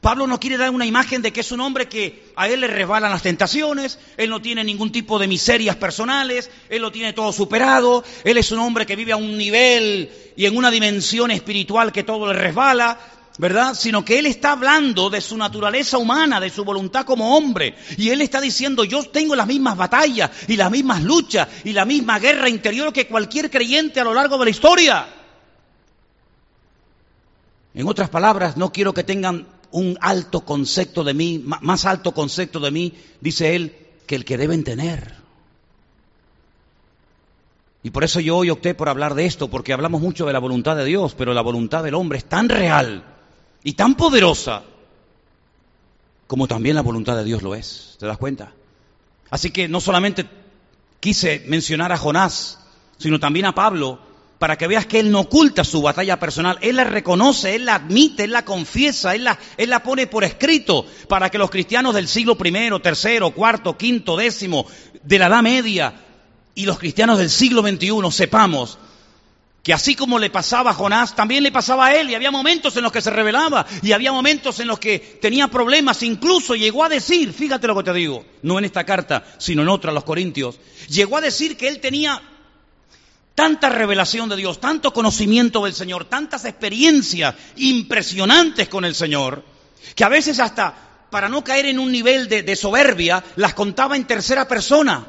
Pablo no quiere dar una imagen de que es un hombre que a él le resbalan las tentaciones, él no tiene ningún tipo de miserias personales, él lo tiene todo superado, él es un hombre que vive a un nivel y en una dimensión espiritual que todo le resbala, ¿verdad? Sino que Él está hablando de su naturaleza humana, de su voluntad como hombre. Y Él está diciendo, yo tengo las mismas batallas y las mismas luchas y la misma guerra interior que cualquier creyente a lo largo de la historia. En otras palabras, no quiero que tengan un alto concepto de mí, más alto concepto de mí, dice Él, que el que deben tener. Y por eso yo hoy opté por hablar de esto, porque hablamos mucho de la voluntad de Dios, pero la voluntad del hombre es tan real y tan poderosa como también la voluntad de Dios lo es. ¿Te das cuenta? Así que no solamente quise mencionar a Jonás, sino también a Pablo, para que veas que él no oculta su batalla personal, él la reconoce, él la admite, él la confiesa, él la, él la pone por escrito, para que los cristianos del siglo primero, tercero, cuarto, quinto, décimo, de la Edad Media y los cristianos del siglo XXI sepamos que así como le pasaba a Jonás, también le pasaba a él, y había momentos en los que se rebelaba, y había momentos en los que tenía problemas, incluso llegó a decir, fíjate lo que te digo, no en esta carta, sino en otra, los Corintios, llegó a decir que él tenía tanta revelación de Dios, tanto conocimiento del Señor, tantas experiencias impresionantes con el Señor, que a veces hasta para no caer en un nivel de, de soberbia, las contaba en tercera persona,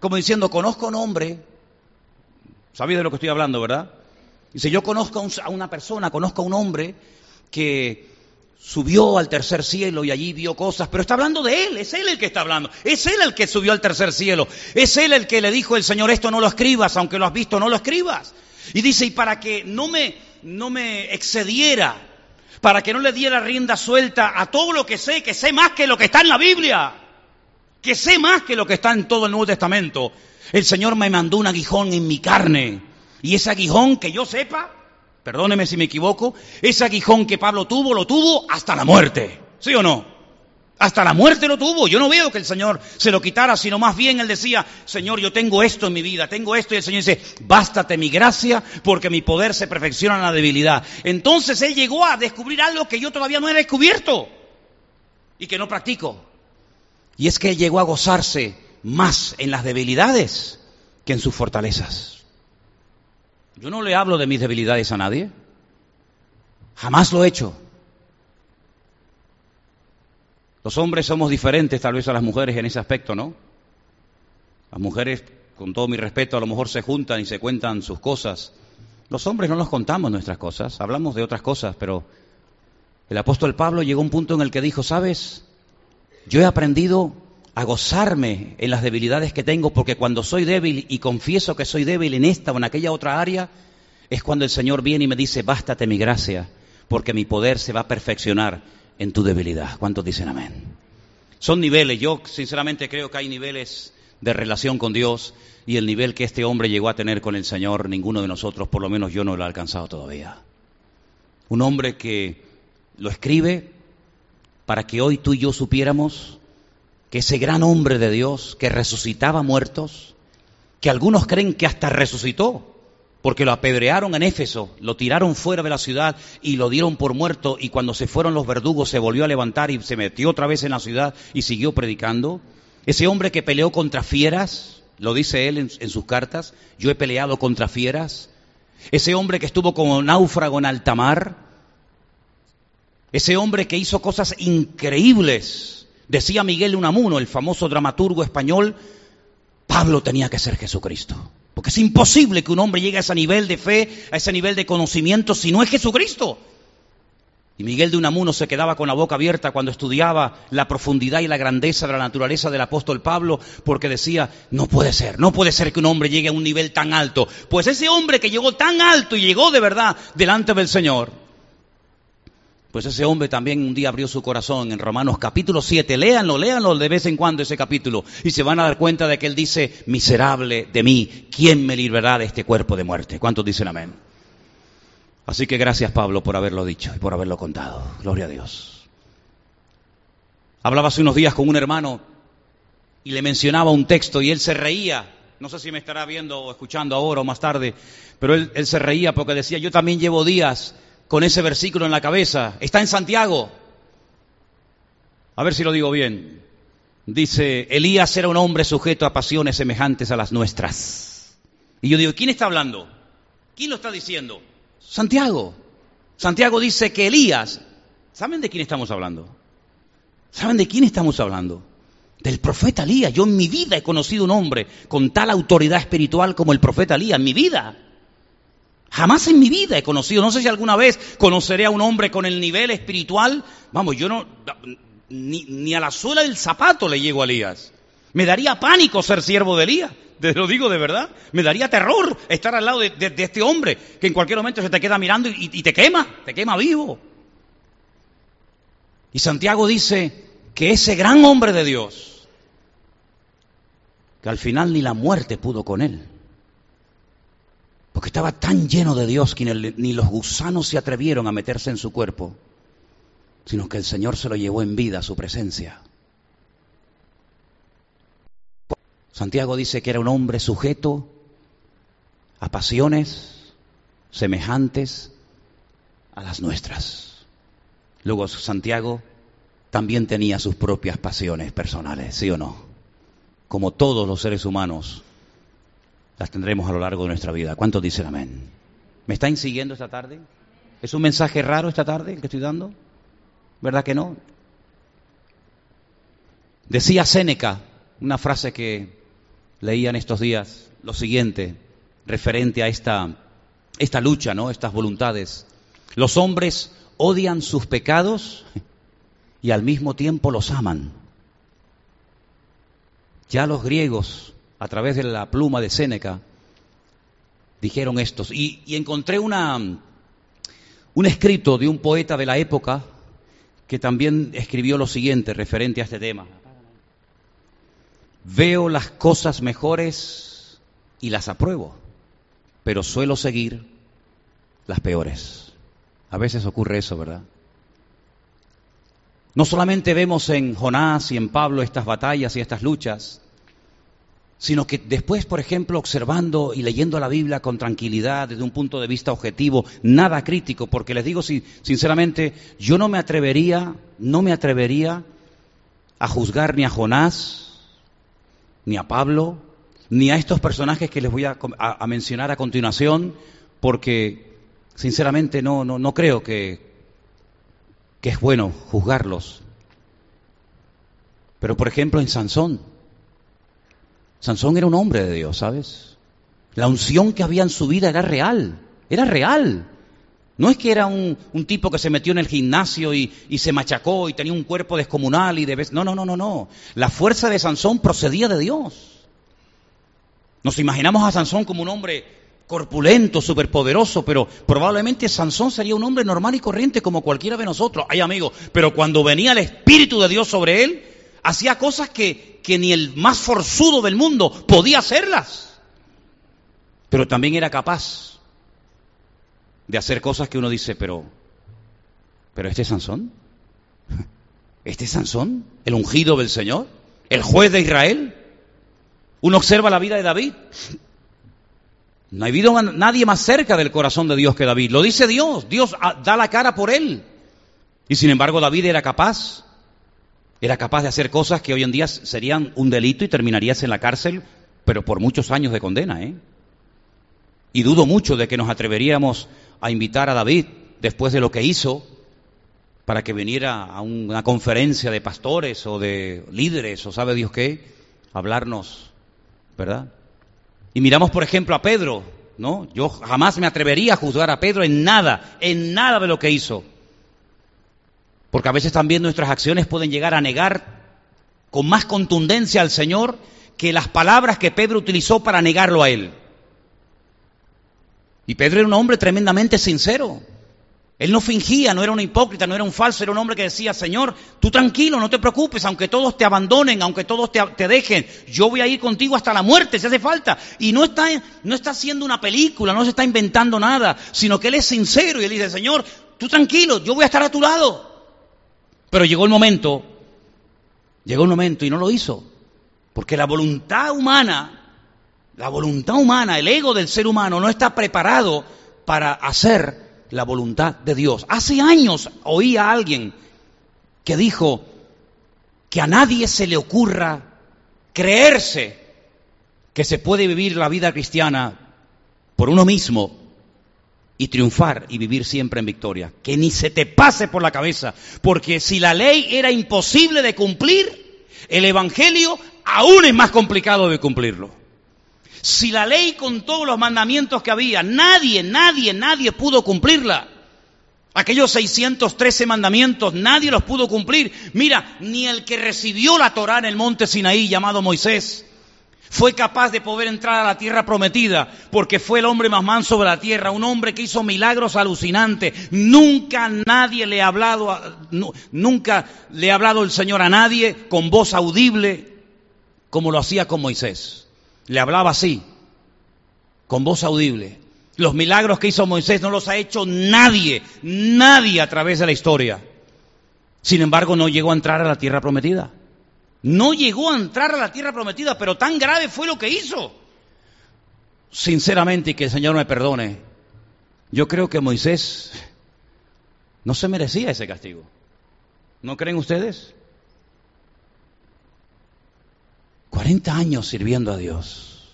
como diciendo, conozco a un hombre ¿Sabéis de lo que estoy hablando, verdad? Dice, yo conozco a una persona, conozco a un hombre que subió al tercer cielo y allí vio cosas, pero está hablando de él, es él el que está hablando, es él el que subió al tercer cielo, es él el que le dijo el Señor, esto no lo escribas, aunque lo has visto, no lo escribas. Y dice, y para que no me, no me excediera, para que no le diera rienda suelta a todo lo que sé, que sé más que lo que está en la Biblia, que sé más que lo que está en todo el Nuevo Testamento, el Señor me mandó un aguijón en mi carne. Y ese aguijón que yo sepa, perdóneme si me equivoco, ese aguijón que Pablo tuvo, lo tuvo hasta la muerte. ¿Sí o no? Hasta la muerte lo tuvo. Yo no veo que el Señor se lo quitara, sino más bien Él decía, Señor, yo tengo esto en mi vida, tengo esto. Y el Señor dice, bástate mi gracia, porque mi poder se perfecciona en la debilidad. Entonces Él llegó a descubrir algo que yo todavía no he descubierto y que no practico. Y es que Él llegó a gozarse más en las debilidades que en sus fortalezas. Yo no le hablo de mis debilidades a nadie. Jamás lo he hecho. Los hombres somos diferentes tal vez a las mujeres en ese aspecto, ¿no? Las mujeres, con todo mi respeto, a lo mejor se juntan y se cuentan sus cosas. Los hombres no nos contamos nuestras cosas, hablamos de otras cosas, pero el apóstol Pablo llegó a un punto en el que dijo, ¿sabes? Yo he aprendido a gozarme en las debilidades que tengo, porque cuando soy débil y confieso que soy débil en esta o en aquella otra área, es cuando el Señor viene y me dice, bástate mi gracia, porque mi poder se va a perfeccionar en tu debilidad. ¿Cuántos dicen amén? Son niveles, yo sinceramente creo que hay niveles de relación con Dios y el nivel que este hombre llegó a tener con el Señor, ninguno de nosotros, por lo menos yo no lo he alcanzado todavía. Un hombre que lo escribe para que hoy tú y yo supiéramos ese gran hombre de Dios que resucitaba muertos, que algunos creen que hasta resucitó, porque lo apedrearon en Éfeso, lo tiraron fuera de la ciudad y lo dieron por muerto y cuando se fueron los verdugos se volvió a levantar y se metió otra vez en la ciudad y siguió predicando. Ese hombre que peleó contra fieras, lo dice él en, sus cartas, yo he peleado contra fieras. Ese hombre que estuvo como náufrago en alta mar, ese hombre que hizo cosas increíbles. Decía Miguel Unamuno, el famoso dramaturgo español, Pablo tenía que ser Jesucristo. Porque es imposible que un hombre llegue a ese nivel de fe, a ese nivel de conocimiento, si no es Jesucristo. Y Miguel de Unamuno se quedaba con la boca abierta cuando estudiaba la profundidad y la grandeza de la naturaleza del apóstol Pablo, porque decía, no puede ser, no puede ser que un hombre llegue a un nivel tan alto. Pues ese hombre que llegó tan alto y llegó de verdad delante del Señor, pues ese hombre también un día abrió su corazón en Romanos capítulo 7. Léanlo, léanlo de vez en cuando ese capítulo y se van a dar cuenta de que él dice, miserable de mí, ¿quién me librará de este cuerpo de muerte? ¿Cuántos dicen amén? Así que gracias Pablo por haberlo dicho y por haberlo contado. Gloria a Dios. Hablaba hace unos días con un hermano y le mencionaba un texto y él se reía. No sé si me estará viendo o escuchando ahora o más tarde, pero él, él se reía porque decía, yo también llevo días con ese versículo en la cabeza. Está en Santiago. A ver si lo digo bien. Dice, Elías era un hombre sujeto a pasiones semejantes a las nuestras. Y yo digo, ¿quién está hablando? ¿Quién lo está diciendo? Santiago. Santiago dice que Elías, ¿saben de quién estamos hablando? ¿Saben de quién estamos hablando? Del profeta Elías. Yo en mi vida he conocido un hombre con tal autoridad espiritual como el profeta Elías, en mi vida. Jamás en mi vida he conocido, no sé si alguna vez conoceré a un hombre con el nivel espiritual. Vamos, yo no, ni, a la suela del zapato le llego a Elías. Me daría pánico ser siervo de Elías. Te lo digo de verdad. Me daría terror estar al lado de, este hombre que en cualquier momento se te queda mirando y, te quema, te quema vivo. Y Santiago dice que ese gran hombre de Dios, que al final ni la muerte pudo con él, porque estaba tan lleno de Dios que ni los gusanos se atrevieron a meterse en su cuerpo, sino que el Señor se lo llevó en vida a su presencia. Santiago dice que era un hombre sujeto a pasiones semejantes a las nuestras. Luego Santiago también tenía sus propias pasiones personales, ¿sí o no? Como todos los seres humanos, las tendremos a lo largo de nuestra vida. ¿Cuántos dicen amén? ¿Me están siguiendo esta tarde? ¿Es un mensaje raro esta tarde el que estoy dando? ¿Verdad que no? Decía Séneca, una frase que leían estos días lo siguiente, referente a esta, esta lucha, ¿no? Estas voluntades. Los hombres odian sus pecados y al mismo tiempo los aman. Ya los griegos, a través de la pluma de Séneca, dijeron estos. Y, y encontré una, un escrito de un poeta de la época que también escribió lo siguiente referente a este tema. Veo las cosas mejores y las apruebo, pero suelo seguir las peores. A veces ocurre eso, ¿verdad? No solamente vemos en Jonás y en Pablo estas batallas y estas luchas, sino que después, por ejemplo, observando y leyendo la Biblia con tranquilidad, desde un punto de vista objetivo, nada crítico, porque les digo sinceramente, yo no me atrevería, no me atrevería a juzgar ni a Jonás, ni a Pablo, ni a estos personajes que les voy a, mencionar a continuación, porque sinceramente no, no, no creo que, que es bueno juzgarlos. Pero por ejemplo en Sansón, Sansón era un hombre de Dios, ¿sabes? La unción que había en su vida era real, era real. No es que era un, tipo que se metió en el gimnasio y, se machacó y tenía un cuerpo descomunal y de vez... No, no, no, no, no. La fuerza de Sansón procedía de Dios. Nos imaginamos a Sansón como un hombre corpulento, superpoderoso, pero probablemente Sansón sería un hombre normal y corriente como cualquiera de nosotros. Ay, amigo, pero cuando venía el Espíritu de Dios sobre él, hacía cosas que, que ni el más forzudo del mundo podía hacerlas. Pero también era capaz de hacer cosas que uno dice, pero, pero este es Sansón, este es Sansón, el ungido del Señor, el juez de Israel. Uno observa la vida de David. No ha habido nadie más cerca del corazón de Dios que David. Lo dice Dios. Dios ah, da la cara por él. Y sin embargo David era capaz. Era capaz de hacer cosas que hoy en día serían un delito y terminarías en la cárcel pero por muchos años de condena, ¿eh? Y dudo mucho de que nos atreveríamos a invitar a David, después de lo que hizo, para que viniera a una conferencia de pastores o de líderes o sabe Dios qué, a hablarnos, ¿verdad? Y miramos, por ejemplo, a Pedro, ¿no? Yo jamás me atrevería a juzgar a Pedro en nada, en nada de lo que hizo. Porque a veces también nuestras acciones pueden llegar a negar con más contundencia al Señor que las palabras que Pedro utilizó para negarlo a él. Y Pedro era un hombre tremendamente sincero. Él no fingía, no era un hipócrita, no era un falso, era un hombre que decía, Señor, tú tranquilo, no te preocupes, aunque todos te abandonen, aunque todos te, dejen, yo voy a ir contigo hasta la muerte si hace falta. Y no está, no está haciendo una película, no se está inventando nada, sino que él es sincero y él dice, Señor, tú tranquilo, yo voy a estar a tu lado. Pero llegó el momento, llegó el momento y no lo hizo, porque la voluntad humana, la voluntad humana, el ego del ser humano no está preparado para hacer la voluntad de Dios. Hace años oí a alguien que dijo que a nadie se le ocurra creerse que se puede vivir la vida cristiana por uno mismo y triunfar y vivir siempre en victoria. Que ni se te pase por la cabeza, porque si la ley era imposible de cumplir, el Evangelio aún es más complicado de cumplirlo. Si la ley con todos los mandamientos que había, nadie, nadie, nadie pudo cumplirla. Aquellos 613 mandamientos, nadie los pudo cumplir. Mira, ni el que recibió la Torá en el monte Sinaí llamado Moisés fue capaz de poder entrar a la tierra prometida, porque fue el hombre más manso de la tierra, un hombre que hizo milagros alucinantes. Nunca nadie le ha hablado, nunca le ha hablado el Señor a nadie con voz audible como lo hacía con Moisés. Le hablaba así, con voz audible. Los milagros que hizo Moisés no los ha hecho nadie, nadie a través de la historia. Sin embargo, no llegó a entrar a la tierra prometida. No llegó a entrar a la tierra prometida, pero tan grave fue lo que hizo. Sinceramente, y que el Señor me perdone, yo creo que Moisés no se merecía ese castigo. ¿No creen ustedes? 40 años sirviendo a Dios,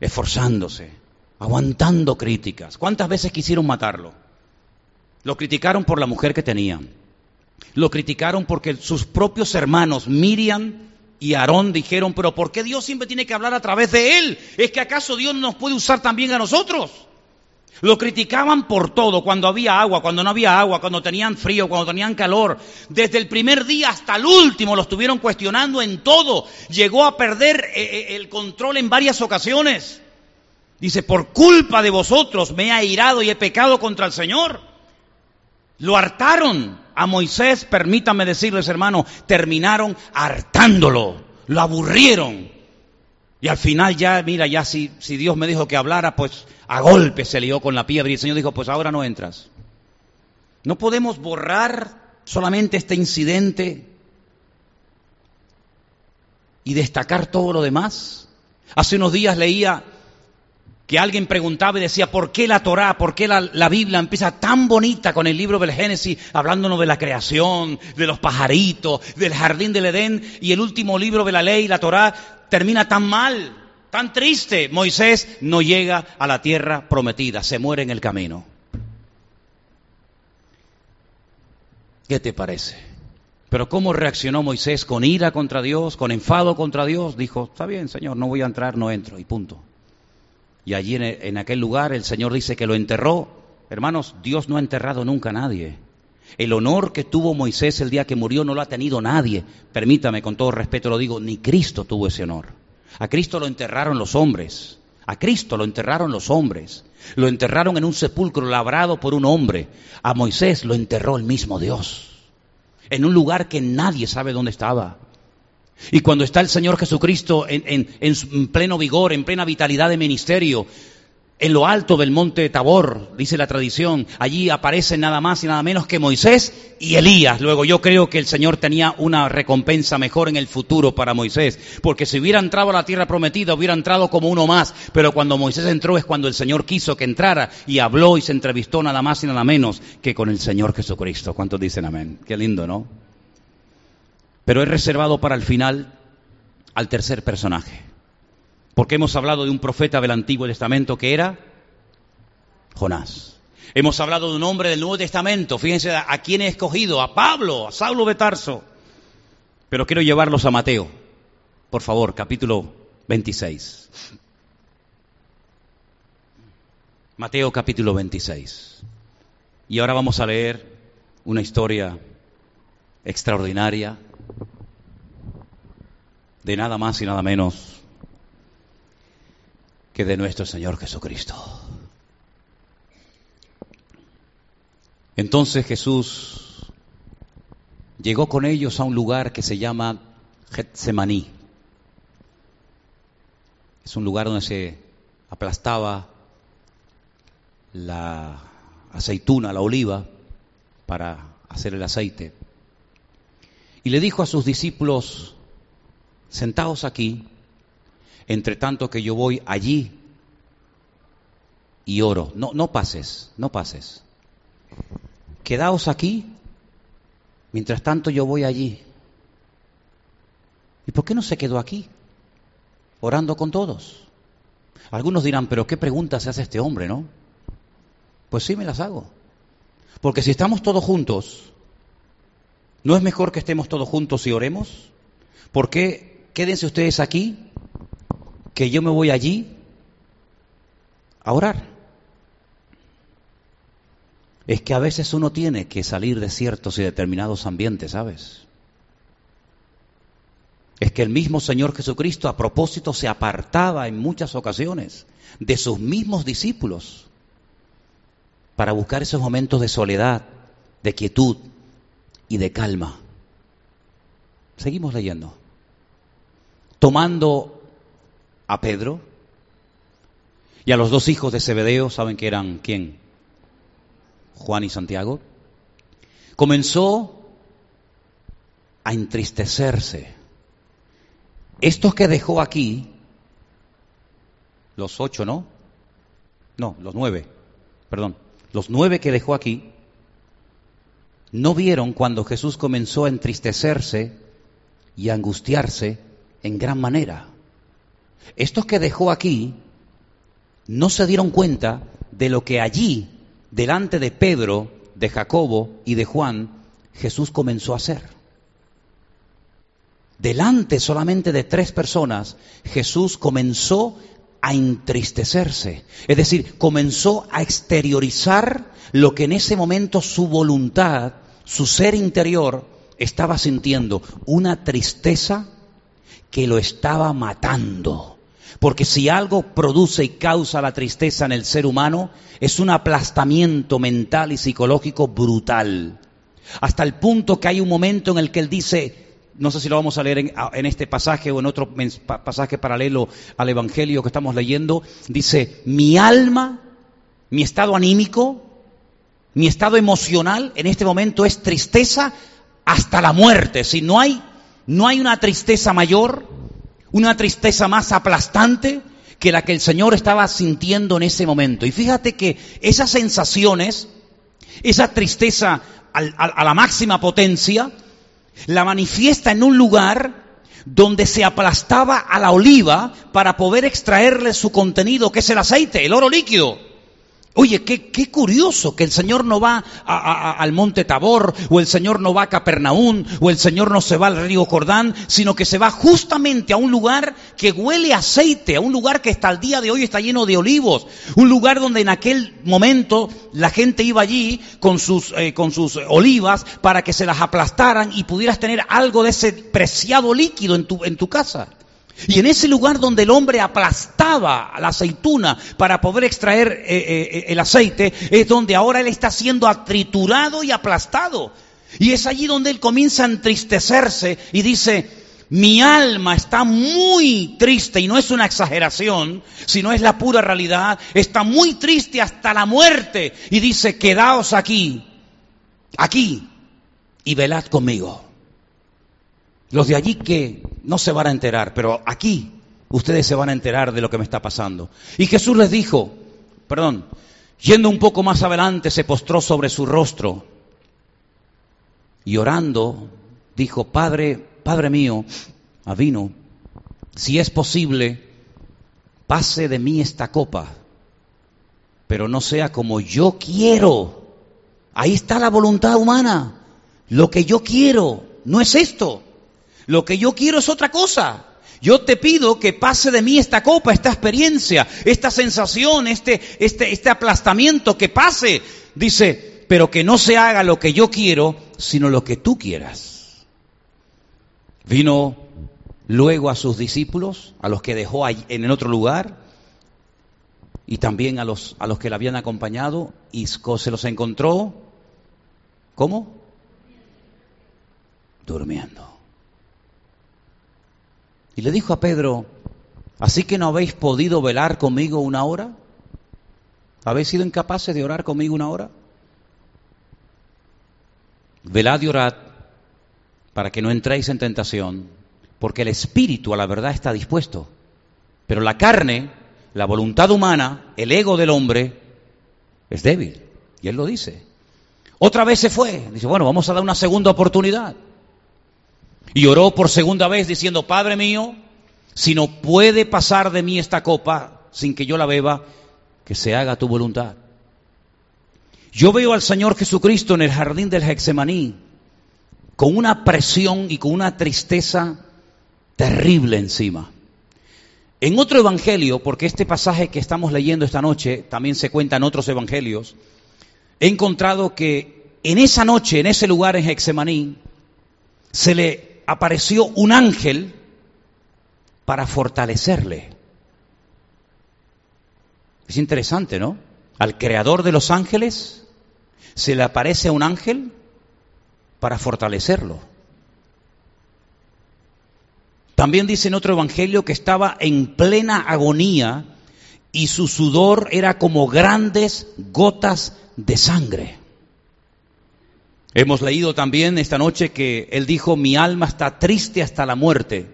esforzándose, aguantando críticas. ¿Cuántas veces quisieron matarlo? Lo criticaron por la mujer que tenían. Lo criticaron porque sus propios hermanos, Miriam y Aarón, dijeron, pero ¿por qué Dios siempre tiene que hablar a través de él? ¿Es que acaso Dios nos puede usar también a nosotros? Lo criticaban por todo, cuando había agua, cuando no había agua, cuando tenían frío, cuando tenían calor. Desde el primer día hasta el último lo estuvieron cuestionando en todo. Llegó a perder eh, eh, el control en varias ocasiones. Dice, por culpa de vosotros me he airado y he pecado contra el Señor. Lo hartaron a Moisés, permítanme decirles hermano, terminaron hartándolo, lo aburrieron. Y al final ya, mira, ya si, si Dios me dijo que hablara, pues a golpe se lió con la piedra y el Señor dijo, pues ahora no entras. No podemos borrar solamente este incidente y destacar todo lo demás. Hace unos días leía que alguien preguntaba y decía, ¿por qué la Torá, por qué la, Biblia empieza tan bonita con el libro del Génesis, hablándonos de la creación, de los pajaritos, del jardín del Edén, y el último libro de la ley, la Torá, termina tan mal? tan triste, Moisés no llega a la tierra prometida, se muere en el camino. ¿Qué te parece? Pero ¿cómo reaccionó Moisés? ¿Con ira contra Dios? ¿Con enfado contra Dios? Dijo, está bien, Señor, no voy a entrar, no entro, y punto. Y allí en, aquel lugar el Señor dice que lo enterró. Hermanos, Dios no ha enterrado nunca a nadie. El honor que tuvo Moisés el día que murió no lo ha tenido nadie. Permítame, con todo respeto lo digo, ni Cristo tuvo ese honor. A Cristo lo enterraron los hombres. A Cristo lo enterraron los hombres. Lo enterraron en un sepulcro labrado por un hombre. A Moisés lo enterró el mismo Dios. En un lugar que nadie sabe dónde estaba. Y cuando está el Señor Jesucristo en, en pleno vigor, en plena vitalidad de ministerio, en lo alto del monte Tabor, dice la tradición, allí aparecen nada más y nada menos que Moisés y Elías. Luego yo creo que el Señor tenía una recompensa mejor en el futuro para Moisés, porque si hubiera entrado a la tierra prometida, hubiera entrado como uno más, pero cuando Moisés entró es cuando el Señor quiso que entrara y habló y se entrevistó nada más y nada menos que con el Señor Jesucristo. ¿Cuántos dicen amén? Qué lindo, ¿no? Pero he reservado para el final al tercer personaje. Porque hemos hablado de un profeta del Antiguo Testamento que era Jonás. Hemos hablado de un hombre del Nuevo Testamento. Fíjense a quién he escogido, a Pablo, a Saulo de Tarso. Pero quiero llevarlos a Mateo. Por favor, capítulo 26. Mateo capítulo 26. Y ahora vamos a leer una historia extraordinaria de nada más y nada menos que de nuestro Señor Jesucristo. Entonces Jesús llegó con ellos a un lugar que se llama Getsemaní. Es un lugar donde se aplastaba la aceituna, la oliva, para hacer el aceite. Y le dijo a sus discípulos, sentaos aquí, entre tanto que yo voy allí y oro. No, no pases, no pases. Quedaos aquí, mientras tanto yo voy allí. ¿Y por qué no se quedó aquí? Orando con todos. Algunos dirán, pero qué pregunta se hace este hombre, ¿no? Pues sí me las hago. Porque si estamos todos juntos, ¿no es mejor que estemos todos juntos y oremos? ¿Por qué quédense ustedes aquí, que yo me voy allí a orar? Es que a veces uno tiene que salir de ciertos y determinados ambientes, ¿sabes? Es que el mismo Señor Jesucristo a propósito se apartaba en muchas ocasiones de sus mismos discípulos para buscar esos momentos de soledad, de quietud y de calma. Seguimos leyendo. Tomando a Pedro y a los dos hijos de Zebedeo, ¿saben que eran quién? Juan y Santiago. Comenzó a entristecerse. Estos que dejó aquí, los ocho, ¿no? No, los nueve, perdón los nueve que dejó aquí, no vieron cuando Jesús comenzó a entristecerse y a angustiarse en gran manera. Estos que dejó aquí no se dieron cuenta de lo que allí, delante de Pedro, de Jacobo y de Juan, Jesús comenzó a hacer. Delante solamente de tres personas, Jesús comenzó a entristecerse. Es decir, comenzó a exteriorizar lo que en ese momento su voluntad, su ser interior, estaba sintiendo. Una tristeza que lo estaba matando. Porque si algo produce y causa la tristeza en el ser humano, es un aplastamiento mental y psicológico brutal. Hasta el punto que hay un momento en el que él dice, no sé si lo vamos a leer en, este pasaje o en otro pasaje paralelo al Evangelio que estamos leyendo, dice, mi alma, mi estado anímico, mi estado emocional en este momento es tristeza hasta la muerte. Si no hay, no hay una tristeza mayor, una tristeza más aplastante que la que el Señor estaba sintiendo en ese momento. Y fíjate que esas sensaciones, esa tristeza a la máxima potencia, la manifiesta en un lugar donde se aplastaba a la oliva para poder extraerle su contenido, que es el aceite, el oro líquido. Oye, qué, qué, curioso que el Señor no va al monte Tabor, o el Señor no va a Capernaum, o el Señor no se va al río Jordán, sino que se va justamente a un lugar que huele a aceite, a un lugar que hasta el día de hoy está lleno de olivos, un lugar donde en aquel momento la gente iba allí con sus, eh, con sus olivas para que se las aplastaran y pudieras tener algo de ese preciado líquido en tu, en tu casa. Y en ese lugar donde el hombre aplastaba la aceituna para poder extraer eh, eh, el aceite, es donde ahora él está siendo triturado y aplastado. Y es allí donde él comienza a entristecerse y dice, mi alma está muy triste, y no es una exageración, sino es la pura realidad, está muy triste hasta la muerte. Y dice, quedaos aquí, aquí, y velad conmigo. Los de allí que no se van a enterar, pero aquí ustedes se van a enterar de lo que me está pasando. Y Jesús les dijo, perdón, yendo un poco más adelante, se postró sobre su rostro y orando, dijo, Padre, Padre mío, avino, si es posible, pase de mí esta copa, pero no sea como yo quiero. Ahí está la voluntad humana. Lo que yo quiero no es esto. Lo que yo quiero es otra cosa. Yo te pido que pase de mí esta copa, esta experiencia, esta sensación, este, este, este aplastamiento, que pase. Dice, pero que no se haga lo que yo quiero, sino lo que tú quieras. Vino luego a sus discípulos, a los que dejó en el otro lugar, y también a los, a los que le habían acompañado, y se los encontró, ¿cómo? Durmiendo. Y le dijo a Pedro, ¿así que no habéis podido velar conmigo una hora? ¿Habéis sido incapaces de orar conmigo una hora? Velad y orad para que no entréis en tentación, porque el espíritu a la verdad está dispuesto, pero la carne, la voluntad humana, el ego del hombre, es débil. Y él lo dice. Otra vez se fue. Dice, bueno, vamos a dar una segunda oportunidad. Y oró por segunda vez diciendo, Padre mío, si no puede pasar de mí esta copa sin que yo la beba, que se haga tu voluntad. Yo veo al Señor Jesucristo en el jardín del Hexemaní con una presión y con una tristeza terrible encima. En otro evangelio, porque este pasaje que estamos leyendo esta noche también se cuenta en otros evangelios, he encontrado que en esa noche, en ese lugar en Hexemaní, se le apareció un ángel para fortalecerle. Es interesante, ¿no? Al creador de los ángeles se le aparece un ángel para fortalecerlo. También dice en otro evangelio que estaba en plena agonía y su sudor era como grandes gotas de sangre. Hemos leído también esta noche que él dijo, mi alma está triste hasta la muerte.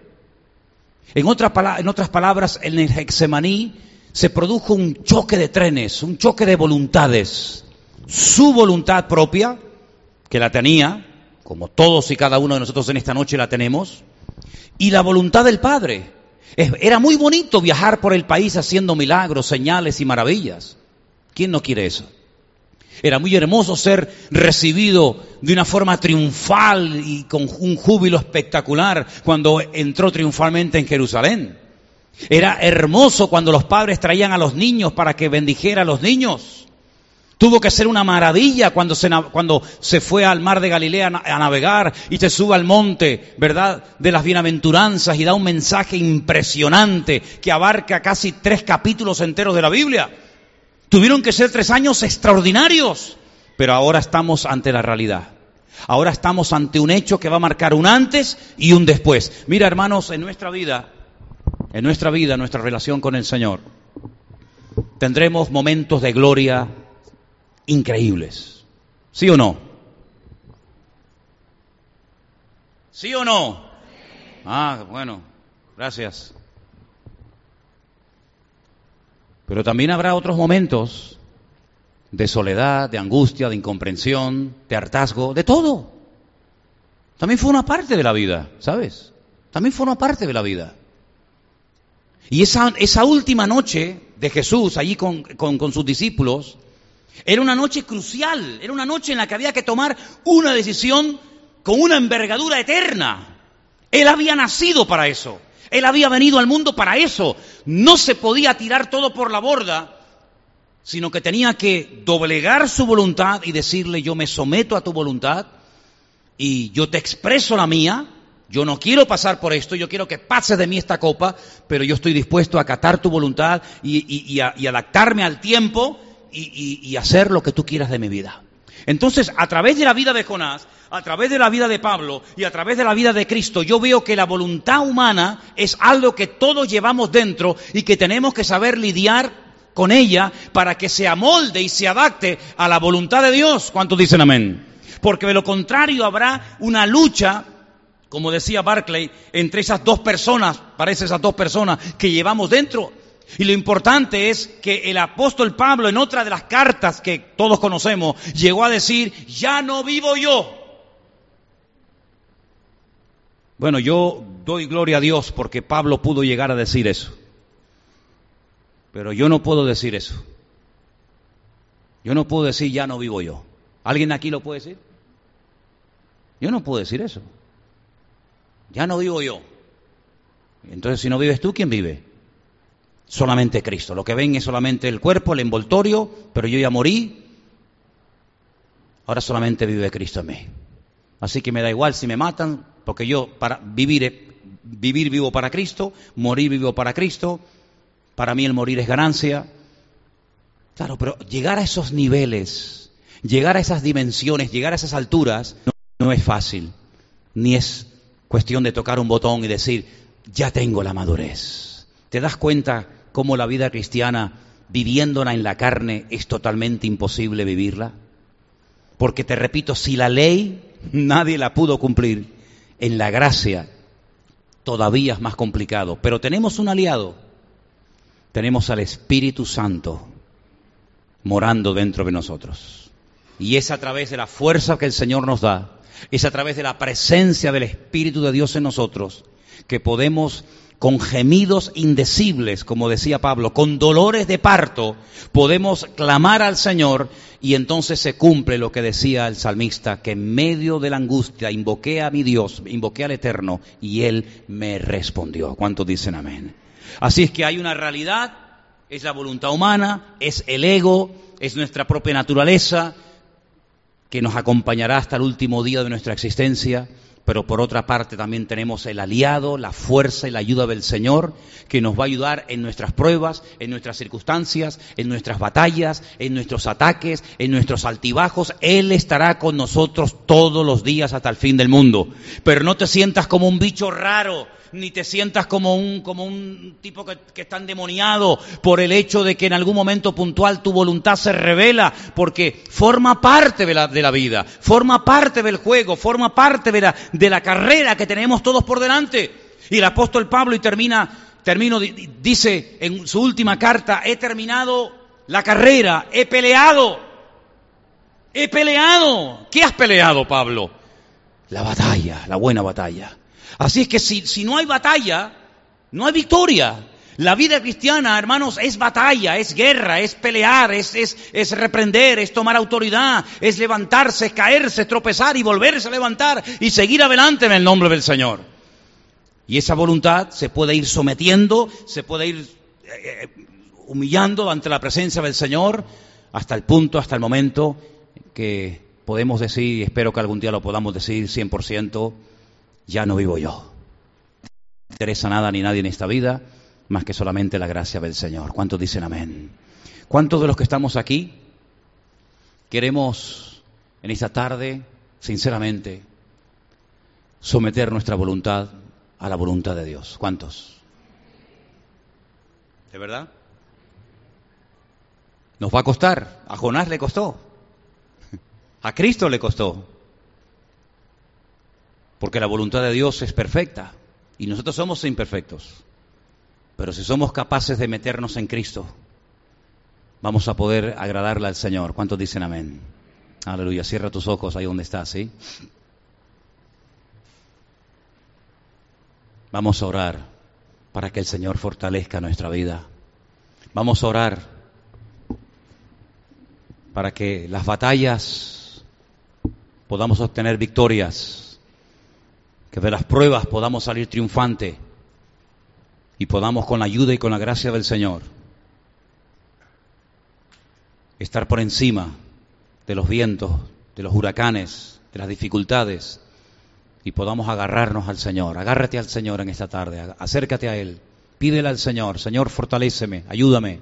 En, en otras palabras, en el Hexemaní se produjo un choque de trenes, un choque de voluntades. Su voluntad propia, que la tenía, como todos y cada uno de nosotros en esta noche la tenemos, y la voluntad del Padre. Era muy bonito viajar por el país haciendo milagros, señales y maravillas. ¿Quién no quiere eso? Era muy hermoso ser recibido de una forma triunfal y con un júbilo espectacular cuando entró triunfalmente en Jerusalén. Era hermoso cuando los padres traían a los niños para que bendijera a los niños. Tuvo que ser una maravilla cuando se, cuando se fue al mar de Galilea a navegar y se sube al monte, ¿verdad?, de las bienaventuranzas y da un mensaje impresionante que abarca casi tres capítulos enteros de la Biblia. Tuvieron que ser tres años extraordinarios, pero ahora estamos ante la realidad. Ahora estamos ante un hecho que va a marcar un antes y un después. Mira, hermanos, en nuestra vida, en nuestra vida, nuestra relación con el Señor, tendremos momentos de gloria increíbles. ¿Sí o no? ¿Sí o no? Ah, bueno, gracias. Pero también habrá otros momentos de soledad, de angustia, de incomprensión, de hartazgo, de todo. También fue una parte de la vida, ¿sabes? También fue una parte de la vida. Y esa, esa última noche de Jesús allí con, con sus discípulos, era una noche crucial, era una noche en la que había que tomar una decisión con una envergadura eterna. Él había nacido para eso. Él había venido al mundo para eso. No se podía tirar todo por la borda, sino que tenía que doblegar su voluntad y decirle, yo me someto a tu voluntad y yo te expreso la mía. Yo no quiero pasar por esto, yo quiero que pases de mí esta copa, pero yo estoy dispuesto a acatar tu voluntad y, adaptarme al tiempo y hacer lo que tú quieras de mi vida. Entonces, a través de la vida de Jonás, a través de la vida de Pablo y a través de la vida de Cristo, yo veo que la voluntad humana es algo que todos llevamos dentro y que tenemos que saber lidiar con ella para que se amolde y se adapte a la voluntad de Dios. ¿Cuántos dicen amén? Porque de lo contrario habrá una lucha, como decía Barclay, entre esas dos personas, parece esas dos personas que llevamos dentro. Y lo importante es que el apóstol Pablo en otra de las cartas que todos conocemos llegó a decir, ya no vivo yo. Bueno, yo doy gloria a Dios porque Pablo pudo llegar a decir eso. Pero yo no puedo decir eso. Yo no puedo decir ya no vivo yo. ¿Alguien aquí lo puede decir? Yo no puedo decir eso. Ya no vivo yo. Entonces, si no vives tú, ¿quién vive? Solamente Cristo. Lo que ven es solamente el cuerpo, el envoltorio, pero yo ya morí. Ahora solamente vive Cristo en mí. Así que me da igual si me matan, porque yo para vivir, vivir vivo para Cristo, morir vivo para Cristo. Para mí el morir es ganancia. Claro, pero llegar a esos niveles, llegar a esas dimensiones, llegar a esas alturas, no, no es fácil. Ni es cuestión de tocar un botón y decir, ya tengo la madurez. ¿Te das cuenta cómo la vida cristiana, viviéndola en la carne, es totalmente imposible vivirla? Porque te repito, si la ley nadie la pudo cumplir, en la gracia todavía es más complicado. Pero tenemos un aliado, tenemos al Espíritu Santo morando dentro de nosotros. Y es a través de la fuerza que el Señor nos da, es a través de la presencia del Espíritu de Dios en nosotros, que podemos con gemidos indecibles, como decía Pablo, con dolores de parto, podemos clamar al Señor y entonces se cumple lo que decía el salmista, que en medio de la angustia invoqué a mi Dios, invoqué al Eterno y Él me respondió. ¿Cuántos dicen amén? Así es que hay una realidad, es la voluntad humana, es el ego, es nuestra propia naturaleza, que nos acompañará hasta el último día de nuestra existencia pero por otra parte también tenemos el aliado, la fuerza y la ayuda del Señor, que nos va a ayudar en nuestras pruebas, en nuestras circunstancias, en nuestras batallas, en nuestros ataques, en nuestros altibajos. Él estará con nosotros todos los días hasta el fin del mundo. Pero no te sientas como un bicho raro, ni te sientas como un, como un tipo que, que está endemoniado por el hecho de que en algún momento puntual tu voluntad se revela, porque forma parte de la, de la vida, forma parte del juego, forma parte de la, de la carrera que tenemos todos por delante. Y el apóstol Pablo, y termina, termino, dice en su última carta, he terminado la carrera, he peleado, he peleado. ¿Qué has peleado, Pablo? La batalla, la buena batalla. Así es que si, si no hay batalla, no hay victoria. La vida cristiana, hermanos, es batalla, es guerra, es pelear, es, es, es, reprender, es tomar autoridad, es levantarse, es caerse, tropezar y volverse a levantar y seguir adelante en el nombre del Señor. Y esa voluntad se puede ir sometiendo, se puede ir eh, humillando ante la presencia del Señor hasta el punto, hasta el momento que podemos decir, y espero que algún día lo podamos decir 100%, ya no vivo yo. No interesa nada ni nadie en esta vida más que solamente la gracia del Señor. ¿Cuántos dicen amén? ¿Cuántos de los que estamos aquí queremos en esta tarde, sinceramente, someter nuestra voluntad a la voluntad de Dios? ¿Cuántos? ¿De verdad? Nos va a costar. A Jonás le costó. A Cristo le costó. Porque la voluntad de Dios es perfecta y nosotros somos imperfectos. Pero si somos capaces de meternos en Cristo, vamos a poder agradarle al Señor. ¿Cuántos dicen amén? Aleluya. Cierra tus ojos ahí donde estás, ¿sí? Vamos a orar para que el Señor fortalezca nuestra vida. Vamos a orar para que las batallas podamos obtener victorias que de las pruebas podamos salir triunfante y podamos con la ayuda y con la gracia del Señor estar por encima de los vientos, de los huracanes, de las dificultades y podamos agarrarnos al Señor. Agárrate al Señor en esta tarde, acércate a Él, pídele al Señor, Señor, fortaléceme, ayúdame,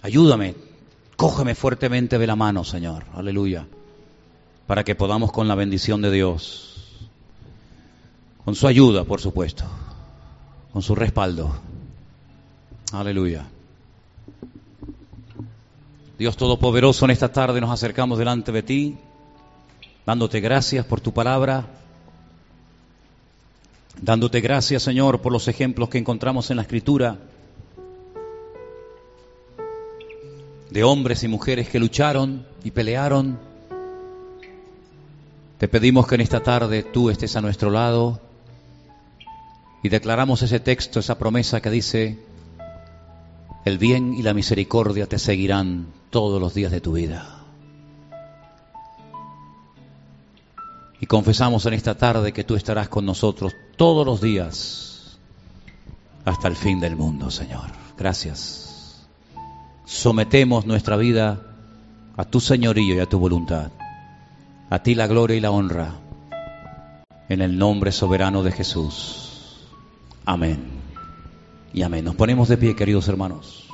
ayúdame, cógeme fuertemente de la mano, Señor, aleluya, para que podamos con la bendición de Dios con su ayuda, por supuesto, con su respaldo. Aleluya. Dios Todopoderoso, en esta tarde nos acercamos delante de ti, dándote gracias por tu palabra, dándote gracias, Señor, por los ejemplos que encontramos en la Escritura de hombres y mujeres que lucharon y pelearon. Te pedimos que en esta tarde tú estés a nuestro lado y declaramos ese texto, esa promesa que dice, El bien y la misericordia te seguirán todos los días de tu vida. Y confesamos en esta tarde que tú estarás con nosotros todos los días hasta el fin del mundo, Señor. Gracias. Sometemos nuestra vida a tu señorío y a tu voluntad. A ti la gloria y la honra. En el nombre soberano de Jesús. Amén. Y amén. Nos ponemos de pie, queridos hermanos.